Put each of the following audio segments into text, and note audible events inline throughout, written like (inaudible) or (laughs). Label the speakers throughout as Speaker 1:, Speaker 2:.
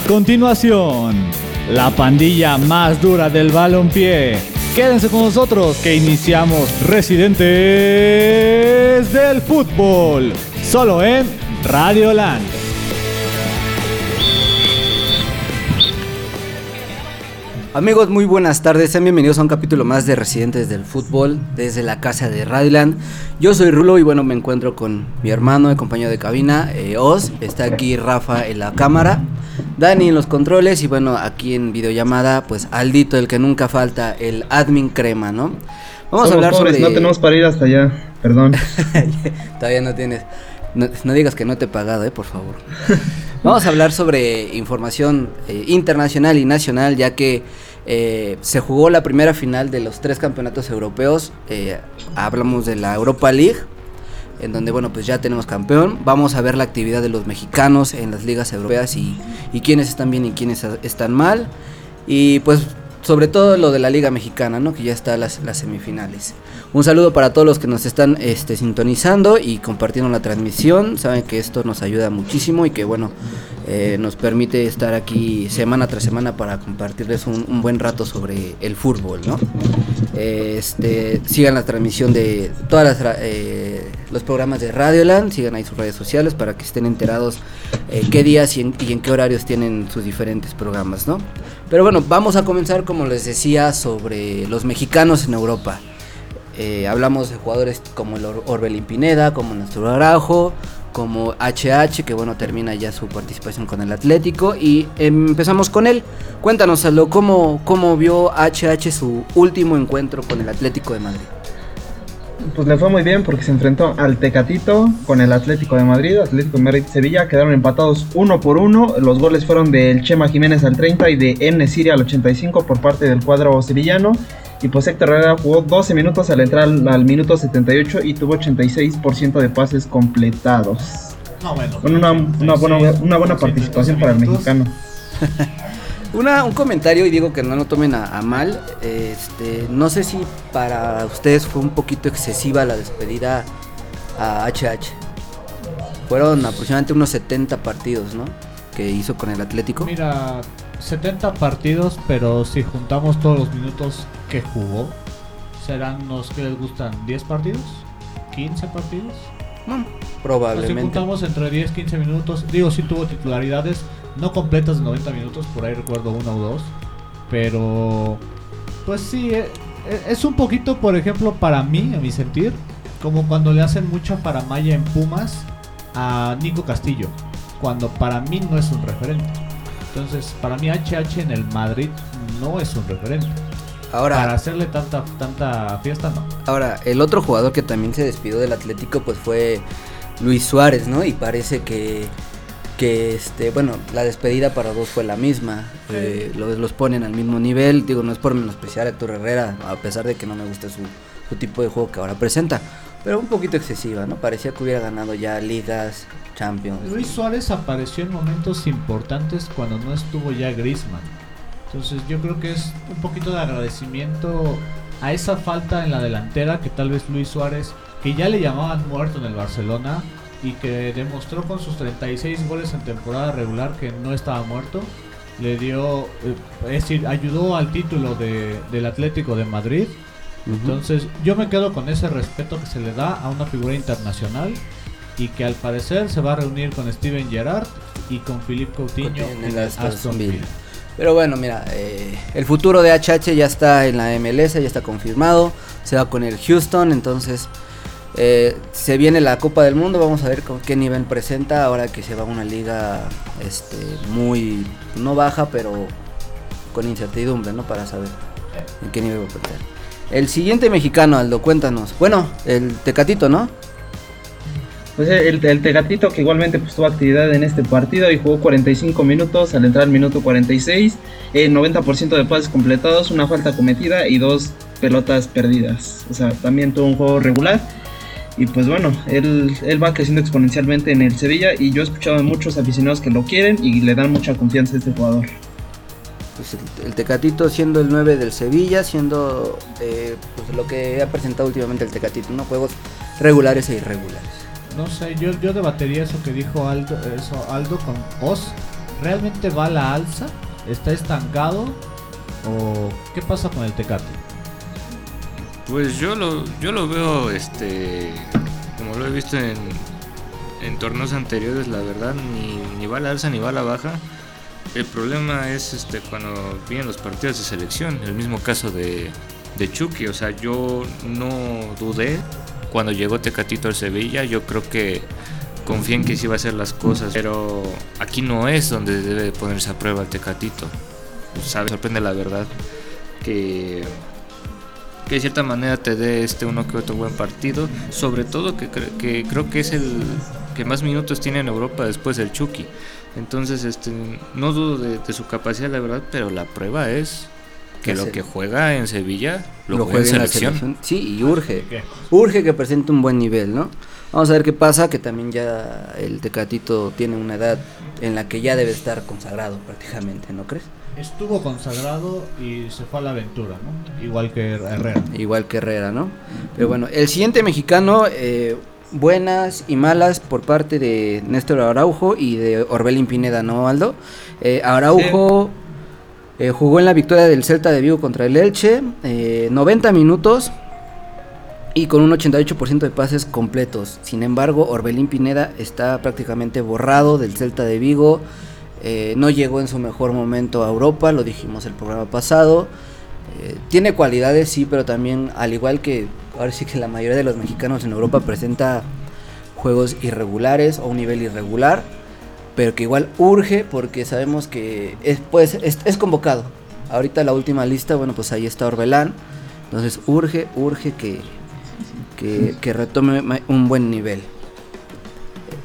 Speaker 1: A continuación, la pandilla más dura del balompié. Quédense con nosotros que iniciamos Residentes del Fútbol, solo en Radio Land.
Speaker 2: Amigos, muy buenas tardes. Sean bienvenidos a un capítulo más de Residentes del Fútbol desde la casa de Radioland. Yo soy Rulo y bueno, me encuentro con mi hermano, el compañero de cabina, eh, Oz. Está aquí Rafa en la cámara, Dani en los controles y bueno, aquí en videollamada, pues Aldito, el que nunca falta, el admin crema, ¿no?
Speaker 3: Vamos a hablar sobre. No tenemos para ir hasta allá, perdón. (laughs)
Speaker 2: Todavía no tienes. No, digas que no te he pagado, eh, por favor. (laughs) Vamos a hablar sobre información eh, internacional y nacional, ya que eh, se jugó la primera final de los tres campeonatos europeos. Eh, hablamos de la Europa League, en donde, bueno, pues ya tenemos campeón. Vamos a ver la actividad de los mexicanos en las ligas europeas y, y quiénes están bien y quiénes están mal. Y pues sobre todo lo de la Liga Mexicana, ¿no? Que ya está las, las semifinales. Un saludo para todos los que nos están este, sintonizando y compartiendo la transmisión. Saben que esto nos ayuda muchísimo y que bueno, eh, nos permite estar aquí semana tras semana para compartirles un, buen rato sobre el fútbol, ¿no? Este, sigan la transmisión de todos eh, los programas de Radioland, sigan ahí sus redes sociales para que estén enterados eh, qué días y en, qué horarios tienen sus diferentes programas, ¿no? Pero bueno, vamos a comenzar como les decía sobre los mexicanos en Europa. Eh, hablamos de jugadores como el Orbelín Pineda, como Néstor Araujo, como HH, que bueno, termina ya su participación con el Atlético. Y empezamos con él. Cuéntanos, Aldo, ¿cómo, cómo vio HH su último encuentro con el Atlético de Madrid?
Speaker 3: Pues le fue muy bien porque se enfrentó al Tecatito con el Atlético de Madrid, Atlético de Madrid Sevilla, quedaron empatados uno por uno. Los goles fueron del Chema Jiménez al 30 y de Enne Siria al 85 por parte del cuadro sevillano. Y pues Héctor Herrera jugó 12 minutos al entrar al, minuto 78 y tuvo 86% de pases completados. No, bueno, una, una, buena, una buena participación para el mexicano.
Speaker 2: Una, un comentario y digo que no lo tomen a, mal. Este, no sé si para ustedes fue un poquito excesiva la despedida a HH. Fueron aproximadamente unos 70 partidos, ¿no? Que hizo con el Atlético.
Speaker 1: Mira, 70 partidos, pero si juntamos todos los minutos que jugó, serán los que les gustan 10 partidos, 15 partidos.
Speaker 2: Probablemente.
Speaker 1: si juntamos entre 10 15 minutos, digo, si tuvo titularidades no completas de 90 minutos, por ahí recuerdo uno o dos, pero pues sí, eh, eh, es un poquito, por ejemplo, para mí, a mi sentir, como cuando le hacen mucha paramaya en Pumas a Nico Castillo, cuando para mí no es un referente. Entonces, para mí HH en el Madrid no es un referente. Ahora, para hacerle tanta tanta fiesta no.
Speaker 2: Ahora, el otro jugador que también se despidió del Atlético pues fue Luis Suárez, ¿no? Y parece que que este bueno la despedida para dos fue la misma. Eh, los, los, ponen al mismo nivel. Digo no es por menospreciar a Héctor Herrera a pesar de que no me gusta su, su, tipo de juego que ahora presenta pero un poquito excesiva no parecía que hubiera ganado ya ligas Champions.
Speaker 1: Luis Suárez apareció en momentos importantes cuando no estuvo ya Griezmann entonces yo creo que es un poquito de agradecimiento a esa falta en la delantera que tal vez Luis Suárez que ya le llamaban muerto en el Barcelona y que demostró con sus 36 goles en temporada regular que no estaba muerto. Le dio, eh, es decir, ayudó al título de, del Atlético de Madrid. Entonces, yo me quedo con ese respeto que se le da a una figura internacional y que al parecer se va a reunir con Steven Gerrard y con Philippe Coutinho en, Aston Villa.
Speaker 2: Pero bueno, mira, eh, el futuro de HH ya está en la MLS, ya está confirmado. Se va con el Houston, entonces eh, se viene la Copa del Mundo, vamos a ver con qué nivel presenta ahora que se va a una liga este, muy, no baja, pero con incertidumbre, ¿no? Para saber en qué nivel va a perder. El siguiente mexicano, Aldo, cuéntanos. Bueno, el Tecatito, ¿no?
Speaker 3: Pues el, el Tecatito que igualmente pues, tuvo actividad en este partido y jugó 45 minutos al entrar al minuto 46, eh, 90% de pases completados, una falta cometida y dos pelotas perdidas. O sea, también tuvo un juego regular y pues bueno, él, él va creciendo exponencialmente en el Sevilla y yo he escuchado a muchos aficionados que lo quieren y le dan mucha confianza a este jugador.
Speaker 2: Pues el, Tecatito siendo el 9 del Sevilla, siendo eh, pues lo que ha presentado últimamente el Tecatito, ¿no? Juegos regulares e irregulares.
Speaker 1: No sé, yo, yo debatería eso que dijo Aldo, eso Aldo con Oz, ¿realmente va a la alza? ¿Está estancado? ¿O qué pasa con el Tecate?
Speaker 4: Pues yo lo, yo lo veo, este, como lo he visto en, torneos anteriores, la verdad, ni, ni va a la alza ni va a la baja. El problema es este cuando vienen los partidos de selección, el mismo caso de, de Chucky, o sea, yo no dudé cuando llegó Tecatito al Sevilla, yo creo que confié en que sí iba a hacer las cosas, pero aquí no es donde debe ponerse a prueba el Tecatito. Sabe, sorprende la verdad que que de cierta manera te dé este uno que otro buen partido, sobre todo que, que creo que es el que más minutos tiene en Europa después del Chucky. Entonces, este, no dudo de, su capacidad, la verdad, pero la prueba es que lo que juega en Sevilla lo, juega, en, selección.
Speaker 2: Sí, y urge. Urge que presente un buen nivel, ¿no? Vamos a ver qué pasa, que también ya el Tecatito tiene una edad en la que ya debe estar consagrado prácticamente, ¿no crees?
Speaker 1: Estuvo consagrado y se fue a la aventura, ¿no? Igual que Herrera.
Speaker 2: Igual que Herrera, ¿no? Pero bueno, el siguiente mexicano, eh, buenas y malas por parte de Néstor Araujo y de Orbelín Pineda, ¿no, Aldo? Eh, Araujo eh, jugó en la victoria del Celta de Vigo contra el Elche, 90 minutos y con un 88% de pases completos. Sin embargo, Orbelín Pineda está prácticamente borrado del Celta de Vigo. Eh, no llegó en su mejor momento a Europa, lo dijimos el programa pasado. Eh, tiene cualidades, sí, pero también, al igual que ahora sí que la mayoría de los mexicanos en Europa presenta juegos irregulares o un nivel irregular, pero que igual urge porque sabemos que es, pues, es, convocado. Ahorita la última lista, bueno, pues ahí está Orbelán. Entonces urge, urge que, que, que retome un buen nivel.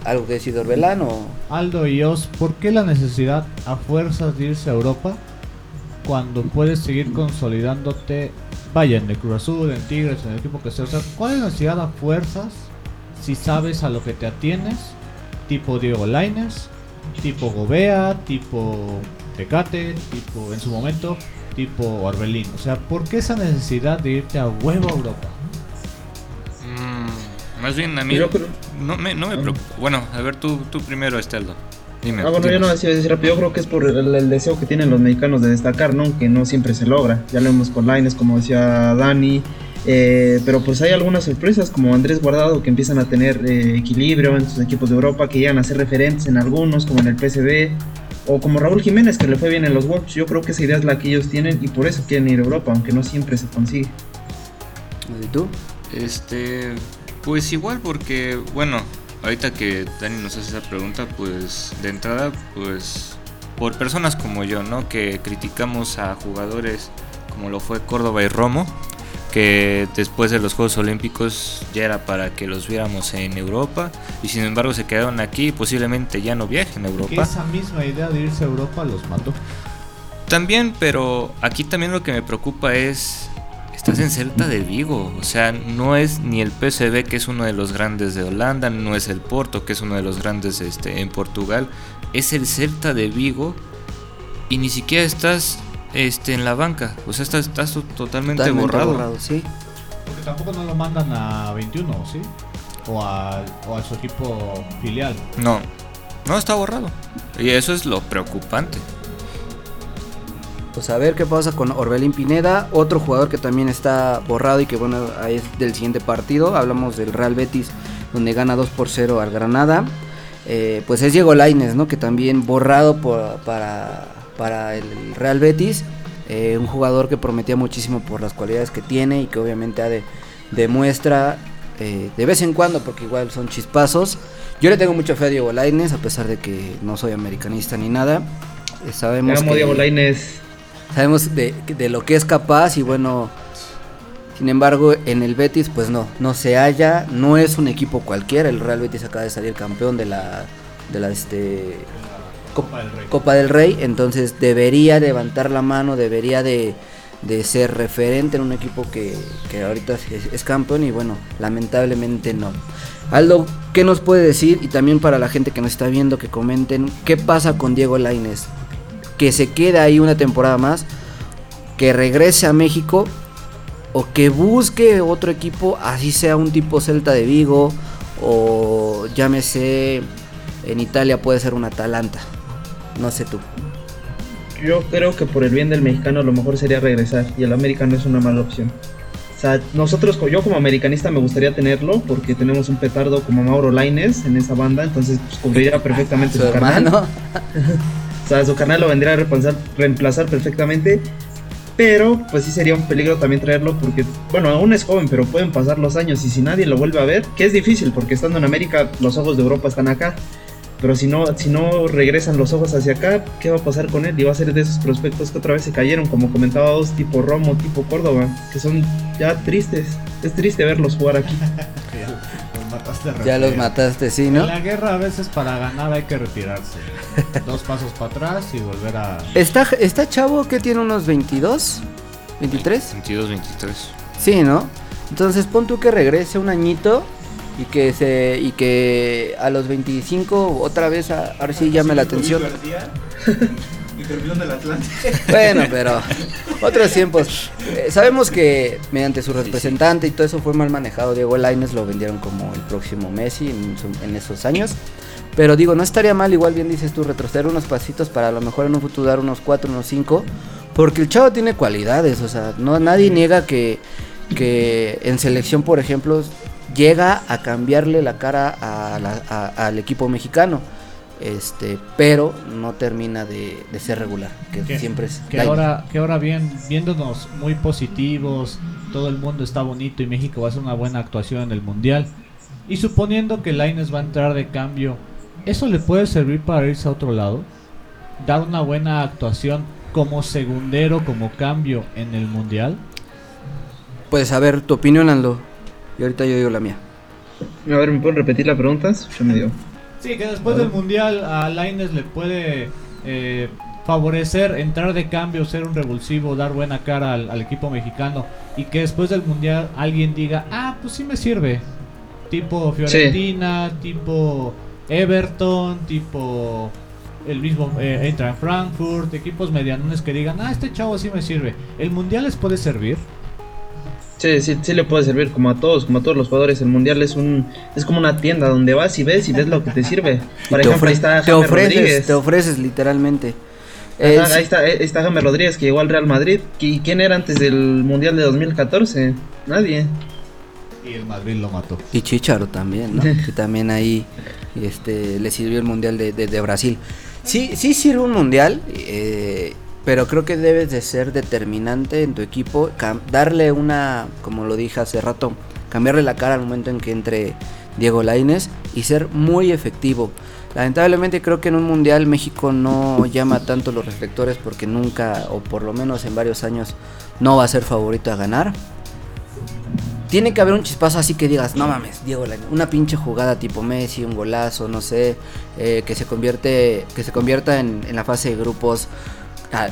Speaker 2: ¿Algo que decir Orbelán o...?
Speaker 1: Aldo y Os, ¿por qué la necesidad a fuerzas de irse a Europa cuando puedes seguir consolidándote, vaya, en el Cruz Azul, en Tigres, en el equipo que sea? O sea, ¿cuál es la necesidad a fuerzas si sabes a lo que te atienes? Tipo Diego Laines, tipo Gobea, tipo Tecate, tipo en su momento, tipo Orbelín. O sea, ¿por qué esa necesidad de irte a huevo a Europa?
Speaker 4: Más bien, a mí no me, no me preocupa. Bueno, a ver, tú, tú primero, Esteldo.
Speaker 3: Dime, ah, bueno, yo no decía decir rápido. Yo creo que es por el, deseo que tienen los mexicanos de destacar, ¿no? Que no siempre se logra. Ya lo vemos con Lines, como decía Dani. Eh, pero pues hay algunas sorpresas, como Andrés Guardado, que empiezan a tener eh, equilibrio en sus equipos de Europa, que llegan a ser referentes en algunos, como en el PSV. O como Raúl Jiménez, que le fue bien en los Wolves. Yo creo que esa idea es la que ellos tienen y por eso quieren ir a Europa, aunque no siempre se consigue.
Speaker 2: ¿Y tú?
Speaker 4: Este, pues igual porque, bueno, ahorita que Dani nos hace esa pregunta, pues de entrada, pues por personas como yo, ¿no? Que criticamos a jugadores como lo fue Córdoba y Romo, que después de los Juegos Olímpicos ya era para que los viéramos en Europa y sin embargo se quedaron aquí y posiblemente ya no viajen a Europa.
Speaker 1: esa misma idea de irse a Europa los mató.
Speaker 4: También, pero aquí también lo que me preocupa es estás en Celta de Vigo, o sea, no es ni el PSV que es uno de los grandes de Holanda, no es el Porto que es uno de los grandes este, en Portugal, es el Celta de Vigo y ni siquiera estás este, en la banca, o sea, estás, estás totalmente, borrado.
Speaker 2: sí.
Speaker 1: Porque tampoco no lo mandan a 21, ¿sí? O a, o a su equipo filial.
Speaker 4: No, no está borrado. Y eso es lo preocupante
Speaker 2: pues a ver qué pasa con Orbelín Pineda, otro jugador que también está borrado y que bueno, es del siguiente partido, hablamos del Real Betis donde gana 2 por 0 al Granada, eh, pues es Diego Laines, ¿no? que también borrado para, para el Real Betis, eh, un jugador que prometía muchísimo por las cualidades que tiene y que obviamente ha de, demuestra eh, de vez en cuando, porque igual son chispazos. Yo le tengo mucha fe a Diego Laines, a pesar de que no soy americanista ni nada. sabemos que...
Speaker 3: Diego Laines
Speaker 2: sabemos de, lo que es capaz y bueno, sin embargo en el Betis pues no, no se halla, no es un equipo cualquiera, el Real Betis acaba de salir campeón de la, de la este, Copa del, Rey. entonces debería levantar la mano, debería de, ser referente en un equipo que, ahorita es, campeón y bueno, lamentablemente no. Aldo, ¿qué nos puede decir? Y también para la gente que nos está viendo, que comenten, ¿qué pasa con Diego Laines? que se quede ahí una temporada más, que regrese a México o que busque otro equipo, así sea un tipo Celta de Vigo o llámese en Italia puede ser un Atalanta. No sé tú.
Speaker 3: Yo creo que por el bien del mexicano lo mejor sería regresar y el América no es una mala opción. O sea, nosotros, yo como americanista me gustaría tenerlo porque tenemos un petardo como Mauro Laines en esa banda, entonces pues, cubriría perfectamente (laughs)
Speaker 2: Su
Speaker 3: su, canal.
Speaker 2: hermano. (laughs)
Speaker 3: O sea, su canal lo vendría a reemplazar, reemplazar perfectamente. Pero pues sí sería un peligro también traerlo porque, bueno, aún es joven, pero pueden pasar los años y si nadie lo vuelve a ver, que es difícil porque estando en América los ojos de Europa están acá. Pero si no, si no regresan los ojos hacia acá, ¿qué va a pasar con él? Y va a ser de esos prospectos que otra vez se cayeron, como comentaba dos, tipo Romo, tipo Córdoba, que son ya tristes. Es triste verlos jugar aquí. (laughs)
Speaker 1: Los mataste
Speaker 2: Ya los mataste, sí,
Speaker 1: En
Speaker 2: ¿no?
Speaker 1: la guerra a veces para ganar hay que retirarse. Dos pasos para atrás y volver a...
Speaker 2: ¿Está, está chavo que tiene unos 22? ¿23?
Speaker 4: 22, 23.
Speaker 2: Sí, ¿no? Entonces pon tú que regrese un añito y que se y que a los 25 otra vez a, ahora sí llame la atención. (laughs)
Speaker 5: Y campeón del Atlante.
Speaker 2: Bueno, pero otros tiempos. Eh, sabemos que mediante su representante y todo eso fue mal manejado. Diego Laines lo vendieron como el próximo Messi en, su- en esos años. Pero digo, no estaría mal, igual bien dices tú, retroceder unos pasitos para a lo mejor en un futuro dar unos 4, unos 5. Porque el chavo tiene cualidades, o sea, no nadie niega que, que en selección, por ejemplo, llega a cambiarle la cara a la- a- al equipo mexicano. Este, pero no termina de, de ser regular, que
Speaker 1: Que-
Speaker 2: siempre es
Speaker 1: Que ahora, que ahora bien, viéndonos muy positivos, todo el mundo está bonito y México va a hacer una buena actuación en el Mundial. Y suponiendo que Laines va a entrar de cambio, ¿eso le puede servir para irse a otro lado? Dar una buena actuación como segundero, como cambio en el Mundial.
Speaker 2: Pues a ver, tu opinión, Aldo. Y ahorita yo digo la mía.
Speaker 3: A ver, ¿me pueden repetir la pregunta? Se me dio.
Speaker 1: Sí, que después del Mundial a Laines le puede eh, favorecer entrar de cambio, ser un revulsivo, dar buena cara al, al equipo mexicano y que después del Mundial alguien diga, ah, pues sí me sirve. Tipo Fiorentina, tipo Everton, tipo el mismo eh, Eintracht Frankfurt, equipos medianones que digan, ah, este chavo sí me sirve. ¿El Mundial les puede servir?
Speaker 3: Sí, sí, sí le puede servir como a todos, como a todos los jugadores. El mundial es un es como una tienda donde vas y ves y ves lo que te sirve. (laughs) Por
Speaker 2: te,
Speaker 3: ejemplo,
Speaker 2: ofre-
Speaker 3: ahí está
Speaker 2: te
Speaker 3: James
Speaker 2: ofreces,
Speaker 3: Rodríguez.
Speaker 2: te ofreces literalmente.
Speaker 3: Ajá,
Speaker 2: Eh,
Speaker 3: ahí está, ahí está James Rodríguez que llegó al Real Madrid. ¿Y quién era antes del mundial de 2014? Nadie.
Speaker 1: Y el Madrid lo mató.
Speaker 2: Y Chicharo también, ¿no? (laughs) que también ahí este, le sirvió el mundial de, de- de Brasil. Sí, sí sirve un mundial, eh, pero creo que debes de ser determinante en tu equipo, darle una, como lo dije hace rato, cambiarle la cara al momento en que entre Diego Lainez y ser muy efectivo. Lamentablemente creo que en un mundial México no llama tanto los reflectores porque nunca, o por lo menos en varios años, no va a ser favorito a ganar. Tiene que haber un chispazo así que digas, no mames, Diego Lainez, una pinche jugada tipo Messi, un golazo, no sé, eh, que se convierte, que se convierta en, la fase de grupos,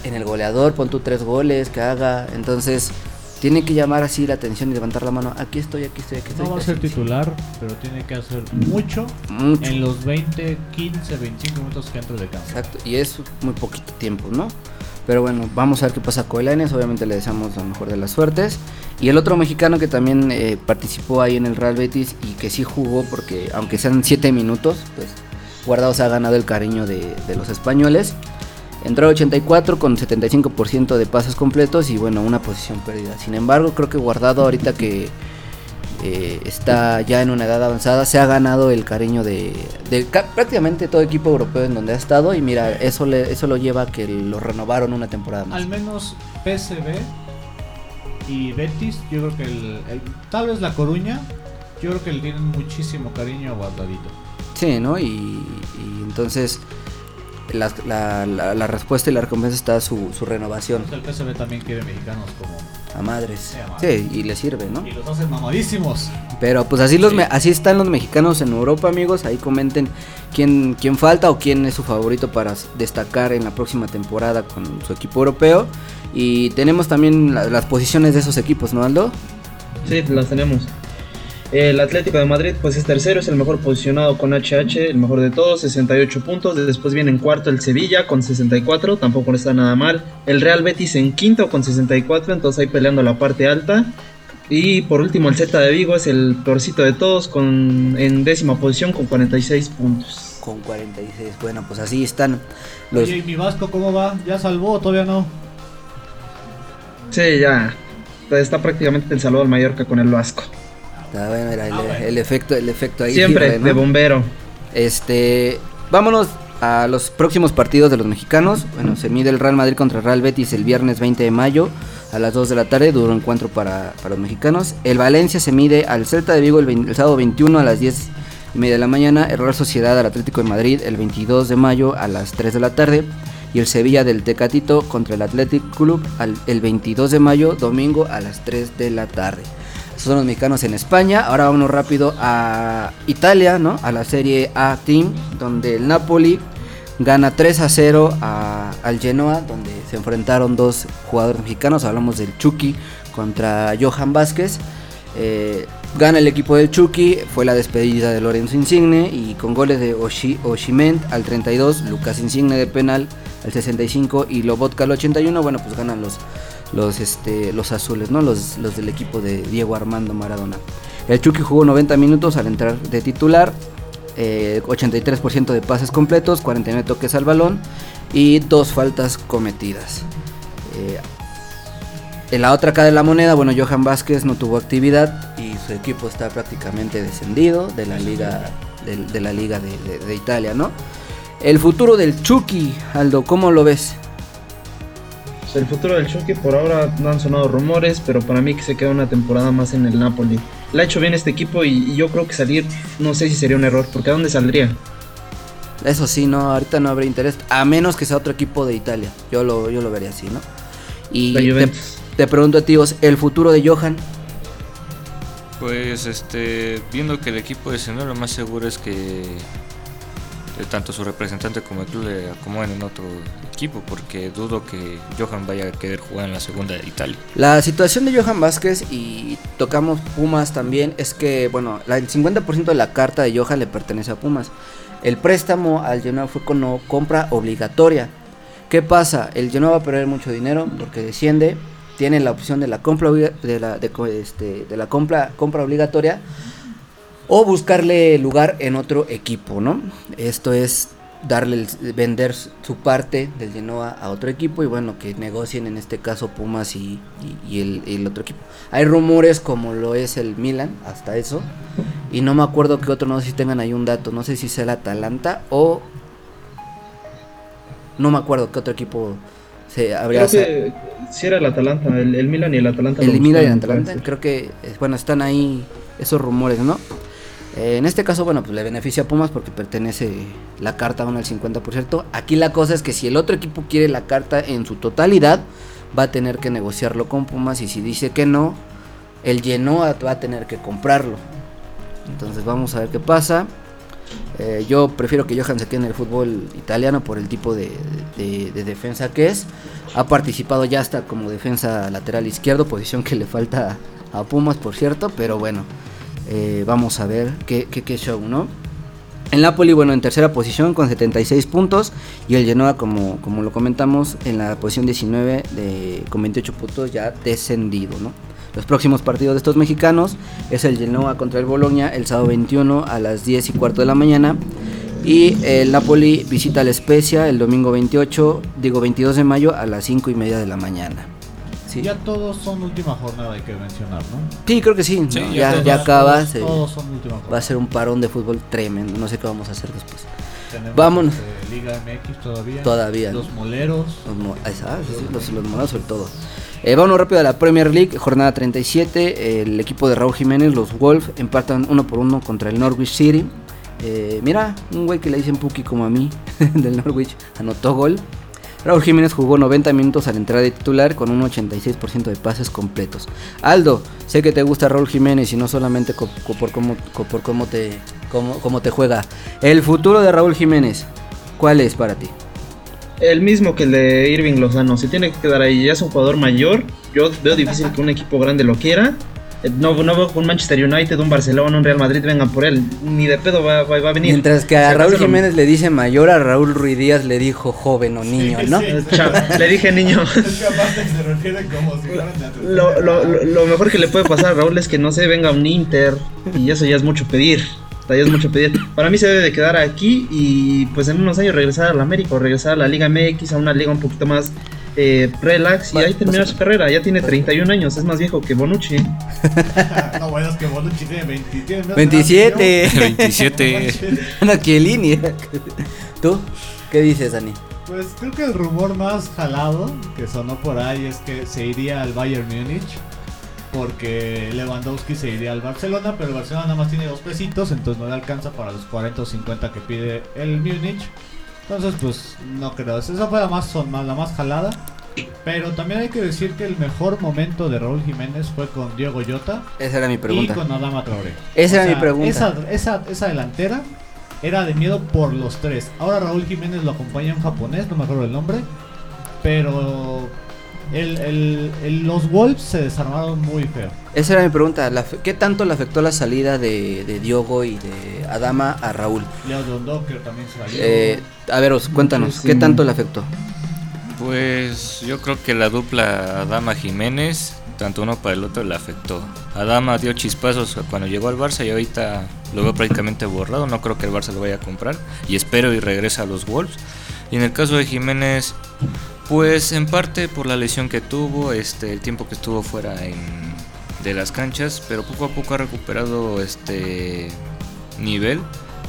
Speaker 2: en el goleador, pon tú tres goles, que haga, entonces tiene que llamar así la atención y levantar la mano, aquí estoy, aquí estoy, aquí estoy.
Speaker 1: No va a ser titular, pero tiene que hacer mucho
Speaker 2: Mucho.
Speaker 1: en los 20, 15, 25 minutos que entre de campo.
Speaker 2: Exacto, y es muy poquito tiempo, ¿no? Pero bueno, vamos a ver qué pasa con Lainez. Obviamente le deseamos la mejor de las suertes. Y el otro mexicano que también eh, participó ahí en el Real Betis y que sí jugó, porque aunque sean 7 minutos, pues Guardado se ha ganado el cariño de, de los españoles. Entró a 84 con 75% de pases completos y bueno, una posición perdida. Sin embargo, creo que Guardado ahorita que eh, está ya en una edad avanzada, se ha ganado el cariño de, de ca- prácticamente todo equipo europeo en donde ha estado y mira, eso, le, eso lo lleva a que lo renovaron una temporada más.
Speaker 1: Al menos PSV y Betis, yo creo que el, el- tal vez La Coruña, yo creo que le tienen muchísimo cariño a Guardadito.
Speaker 2: Sí, ¿no? Y, y entonces la, la- la- la respuesta y la recompensa está su, su renovación
Speaker 1: El PSV también quiere mexicanos como
Speaker 2: a madres.
Speaker 1: Sí, a madres.
Speaker 2: Sí, y le sirve, ¿no?
Speaker 1: y los hacen mamadísimos.
Speaker 2: Pero pues así los
Speaker 1: Sí.
Speaker 2: me- así están los mexicanos en Europa, amigos. Ahí comenten quién, quién falta o quién es su favorito para destacar en la próxima temporada con su equipo europeo. Y tenemos también la- las posiciones de esos equipos, ¿no, Aldo?
Speaker 3: Sí, las tenemos. El Atlético de Madrid pues es tercero, es el mejor posicionado con HH, el mejor de todos, 68 puntos. Después viene en cuarto el Sevilla con 64, tampoco no está nada mal. El Real Betis en quinto con 64, entonces ahí peleando la parte alta. Y por último el Z de Vigo es el peorcito de todos con en décima posición con 46 puntos.
Speaker 2: con 46. Bueno, pues así están los...
Speaker 1: Oye, ¿y mi Vasco cómo va? ¿Ya salvó o todavía no?
Speaker 3: Sí, ya. Está prácticamente el saludo al Mallorca con el Vasco.
Speaker 2: Bueno, el,
Speaker 1: Ah, bueno.
Speaker 2: el efecto, el efecto ahí.
Speaker 3: Siempre
Speaker 2: sirve, ¿no?
Speaker 3: de bombero.
Speaker 2: Este, vámonos a los próximos partidos de los mexicanos. Bueno, se mide el Real Madrid contra el Real Betis el viernes 20 de mayo a las 2 de la tarde, duro encuentro para, para los mexicanos. El Valencia se mide al Celta de Vigo el sábado 21 a las 10 y media de la mañana. El Real Sociedad al Atlético de Madrid el 22 de mayo a las 3 de la tarde. Y el Sevilla del Tecatito contra el Athletic Club al- el 22 de mayo, domingo a las 3 de la tarde. Son los mexicanos en España. Ahora vámonos rápido a Italia, ¿no? A la Serie A Team, donde el Napoli gana 3 a 0 a- al Genoa, donde se enfrentaron dos jugadores mexicanos. Hablamos del Chucky contra Johan Vázquez. Eh, gana el equipo del Chucky, fue la despedida de Lorenzo Insigne y con goles de Oshi, Oshiment al 32, Lucas Insigne de penal al 65 y Lobotka al 81, bueno pues ganan los, los, este, los azules, ¿no? Los, los del equipo de Diego Armando Maradona. El Chucky jugó 90 minutos al entrar de titular, eh, 83% de pases completos, 49 toques al balón y dos faltas cometidas. Eh, en la otra cara de la moneda, bueno, Johan Vázquez no tuvo actividad y su equipo está prácticamente descendido de la liga de, la liga de- de Italia, ¿no? El futuro del Chucky, Aldo, ¿cómo lo ves?
Speaker 3: Pues el futuro del Chucky por ahora no han sonado rumores, pero para mí que se queda una temporada más en el Napoli. Le ha hecho bien este equipo y, y yo creo que salir, no sé si sería un error, porque ¿a dónde saldría?
Speaker 2: Eso sí, no, ahorita no habría interés, a menos que sea otro equipo de Italia. Yo lo, yo lo vería así, ¿no? Y
Speaker 3: La
Speaker 2: te, te pregunto a ti, el futuro de Johan,
Speaker 4: Pues este, viendo que el equipo de Senado lo más seguro es que tanto su representante como el club le acomoden en otro equipo, porque dudo que Johan vaya a querer jugar en la segunda de Italia.
Speaker 2: La situación de Johan Vázquez y tocamos Pumas también es que, bueno, el 50% de la carta de Johan le pertenece a Pumas. El préstamo al Genoa fue con compra obligatoria. ¿Qué pasa? El Genoa va a perder mucho dinero porque desciende. Tiene la opción de la compra de la, de, este, de la compra, compra obligatoria o buscarle lugar en otro equipo, ¿no? Esto es darle el- vender su parte del Genoa a otro equipo y bueno, que negocien en este caso Pumas y, y- y el, el otro equipo. Hay rumores como lo es el Milan, hasta eso, y no me acuerdo que otro, no sé si tengan ahí un dato, no sé si sea el Atalanta o... No me acuerdo qué otro equipo se habría...
Speaker 3: Creo que si era el Atalanta, el, el Milan y el Atalanta.
Speaker 2: El Milan y el Atalanta, creo que, bueno, están ahí esos rumores, ¿no? Eh, en este caso, bueno, pues le beneficia a Pumas porque pertenece la carta aún al 50%. Aquí la cosa es que si el otro equipo quiere la carta en su totalidad, va a tener que negociarlo con Pumas y si dice que no, el Genoa va a tener que comprarlo. Entonces vamos a ver qué pasa. Eh, yo prefiero que Johan se quede en el fútbol italiano por el tipo de- de defensa que es. Ha participado ya hasta como defensa lateral izquierdo, posición que le falta a Pumas, por cierto. Pero bueno, eh, vamos a ver qué, qué, show, ¿no? El Napoli, bueno, en tercera posición con 76 puntos. Y el Genoa, como, como lo comentamos, en la posición 19 de, con 28 puntos ya descendido, ¿no? Los próximos partidos de estos mexicanos es el Genoa contra el Bologna el sábado 21 a las 10 y cuarto de la mañana. Y el Napoli visita al Spezia el domingo 28, digo 22 de mayo a las 5 y media de la mañana. Sí,
Speaker 1: Ya todos son última jornada, hay que mencionar, ¿no?
Speaker 2: sí creo que sí. ya,
Speaker 4: ya
Speaker 2: acaba.
Speaker 1: Todos, todos son última
Speaker 2: va a
Speaker 1: jornada.
Speaker 2: ser un parón de fútbol tremendo. No sé qué vamos a hacer después.
Speaker 1: Tenemos,
Speaker 2: vámonos.
Speaker 1: este, Liga MX todavía.
Speaker 2: Todavía.
Speaker 1: Los moleros.
Speaker 2: Los, mo- ah, esa, sí, sí, los, los morados sobre todo. Eh, vámonos rápido a la Premier League, jornada 37. El equipo de Raúl Jiménez, los Wolves, empatan uno por uno contra el Norwich City. Eh, mira, un güey que le dicen Puki como a mí, (laughs) del Norwich, anotó gol. Raúl Jiménez jugó 90 minutos al entrar de titular con un 86% de pases completos. Aldo, sé que te gusta Raúl Jiménez y no solamente por cómo, por cómo te, cómo te juega. El futuro de Raúl Jiménez, ¿cuál es para ti?
Speaker 3: El mismo que el de Irving Lozano. Se tiene que quedar ahí. Ya es un jugador mayor. Yo veo difícil que un equipo grande lo quiera. No, no veo un Manchester United, un Barcelona, un Real Madrid vengan por él. Ni de pedo va, va- va a venir.
Speaker 2: Mientras que a Raúl
Speaker 3: lo-
Speaker 2: Jiménez le dice mayor, a Raúl Ruiz Díaz le dijo joven o niño, ¿no?
Speaker 1: sí.
Speaker 3: Eh, le dije niño. (laughs)
Speaker 5: Es que aparte se refiere como si. (laughs)
Speaker 3: Lo, lo- lo- lo mejor que le puede pasar a Raúl es que no se venga un Inter. Y eso ya es mucho pedir. Todavía es mucho pedir. Para mí se debe de quedar aquí y pues en unos años regresar a la América o regresar a la Liga MX, a una liga un poquito más eh, relax y ahí terminar
Speaker 2: vas-
Speaker 3: su carrera. Ya tiene 31 años, es más viejo que Bonucci. (laughs)
Speaker 5: no, bueno, es que Bonucci tiene 20, tiene menos
Speaker 2: 27.
Speaker 5: edad que yo.
Speaker 4: 27.
Speaker 2: Anda, qué línea. ¿Tú? ¿Qué dices, Dani?
Speaker 1: Pues creo que el rumor más jalado que sonó por ahí es que se iría al Bayern Múnich. Porque Lewandowski se iría al Barcelona, pero el Barcelona nada más tiene dos pesitos, entonces no le alcanza para los 40 o 50 que pide el Múnich. Entonces, pues no creo. Esa fue la más, son- la más jalada. Pero también hay que decir que el mejor momento de Raúl Jiménez fue con Diego Llota
Speaker 2: Esa era mi pregunta.
Speaker 1: y con Adama Traoré.
Speaker 2: Esa
Speaker 1: O
Speaker 2: era mi pregunta.
Speaker 1: Esa, esa, esa delantera era de miedo por los tres. Ahora Raúl Jiménez lo acompaña un japonés, no me acuerdo el nombre. Pero el, el- el- los Wolves se desarmaron muy feo.
Speaker 2: Esa era mi pregunta. la ¿Qué tanto le afectó la salida de, de Diogo y de Adama a Raúl?
Speaker 1: Leo Don Docker también salió.
Speaker 2: Eh, a ver, Os, cuéntanos, ¿qué tanto le afectó?
Speaker 4: Pues yo creo que la dupla Adama Jiménez, tanto uno para el otro, le afectó. Adama dio chispazos cuando llegó al Barça y ahorita lo veo prácticamente borrado. No creo que el Barça lo vaya a comprar y espero y regrese a los Wolves. Y en el caso de Jiménez, pues en parte por la lesión que tuvo, este, el tiempo que estuvo fuera de las canchas, pero poco a poco ha recuperado este nivel.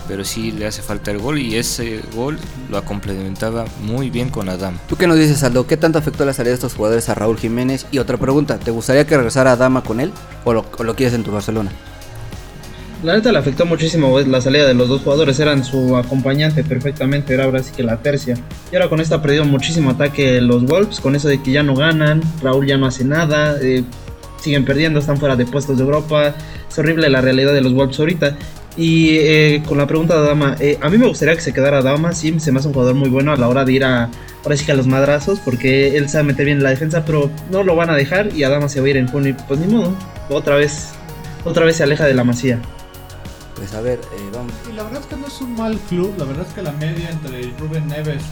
Speaker 4: Pero sí le hace falta el gol y ese gol lo complementaba muy bien con Adam.
Speaker 2: ¿Tú qué nos dices, Aldo? ¿Qué tanto afectó la salida de estos jugadores a Raúl Jiménez? Y otra pregunta, ¿te gustaría que regresara Adama con él o lo, o lo quieres en tu Barcelona?
Speaker 3: La neta le afectó muchísimo la salida de los dos jugadores, eran su acompañante perfectamente, era ahora sí que la tercia. Y ahora con esto ha perdido muchísimo ataque los Wolves, con eso de que ya no ganan, Raúl ya no hace nada, eh, siguen perdiendo, están fuera de puestos de Europa. Es horrible la realidad de los Wolves ahorita. Y eh, con la pregunta de Dama, eh, a mí me gustaría que se quedara Dama, sí, se me hace un jugador muy bueno a la hora de ir a, que a los madrazos, porque él sabe meter bien en la defensa, pero no lo van a dejar y Adama se va a ir en junio, pues ni modo, otra vez, otra vez se aleja de la masía.
Speaker 2: Pues a ver, eh, vamos.
Speaker 1: Y la verdad es que no es un mal club. La verdad es que la media entre Rubén Neves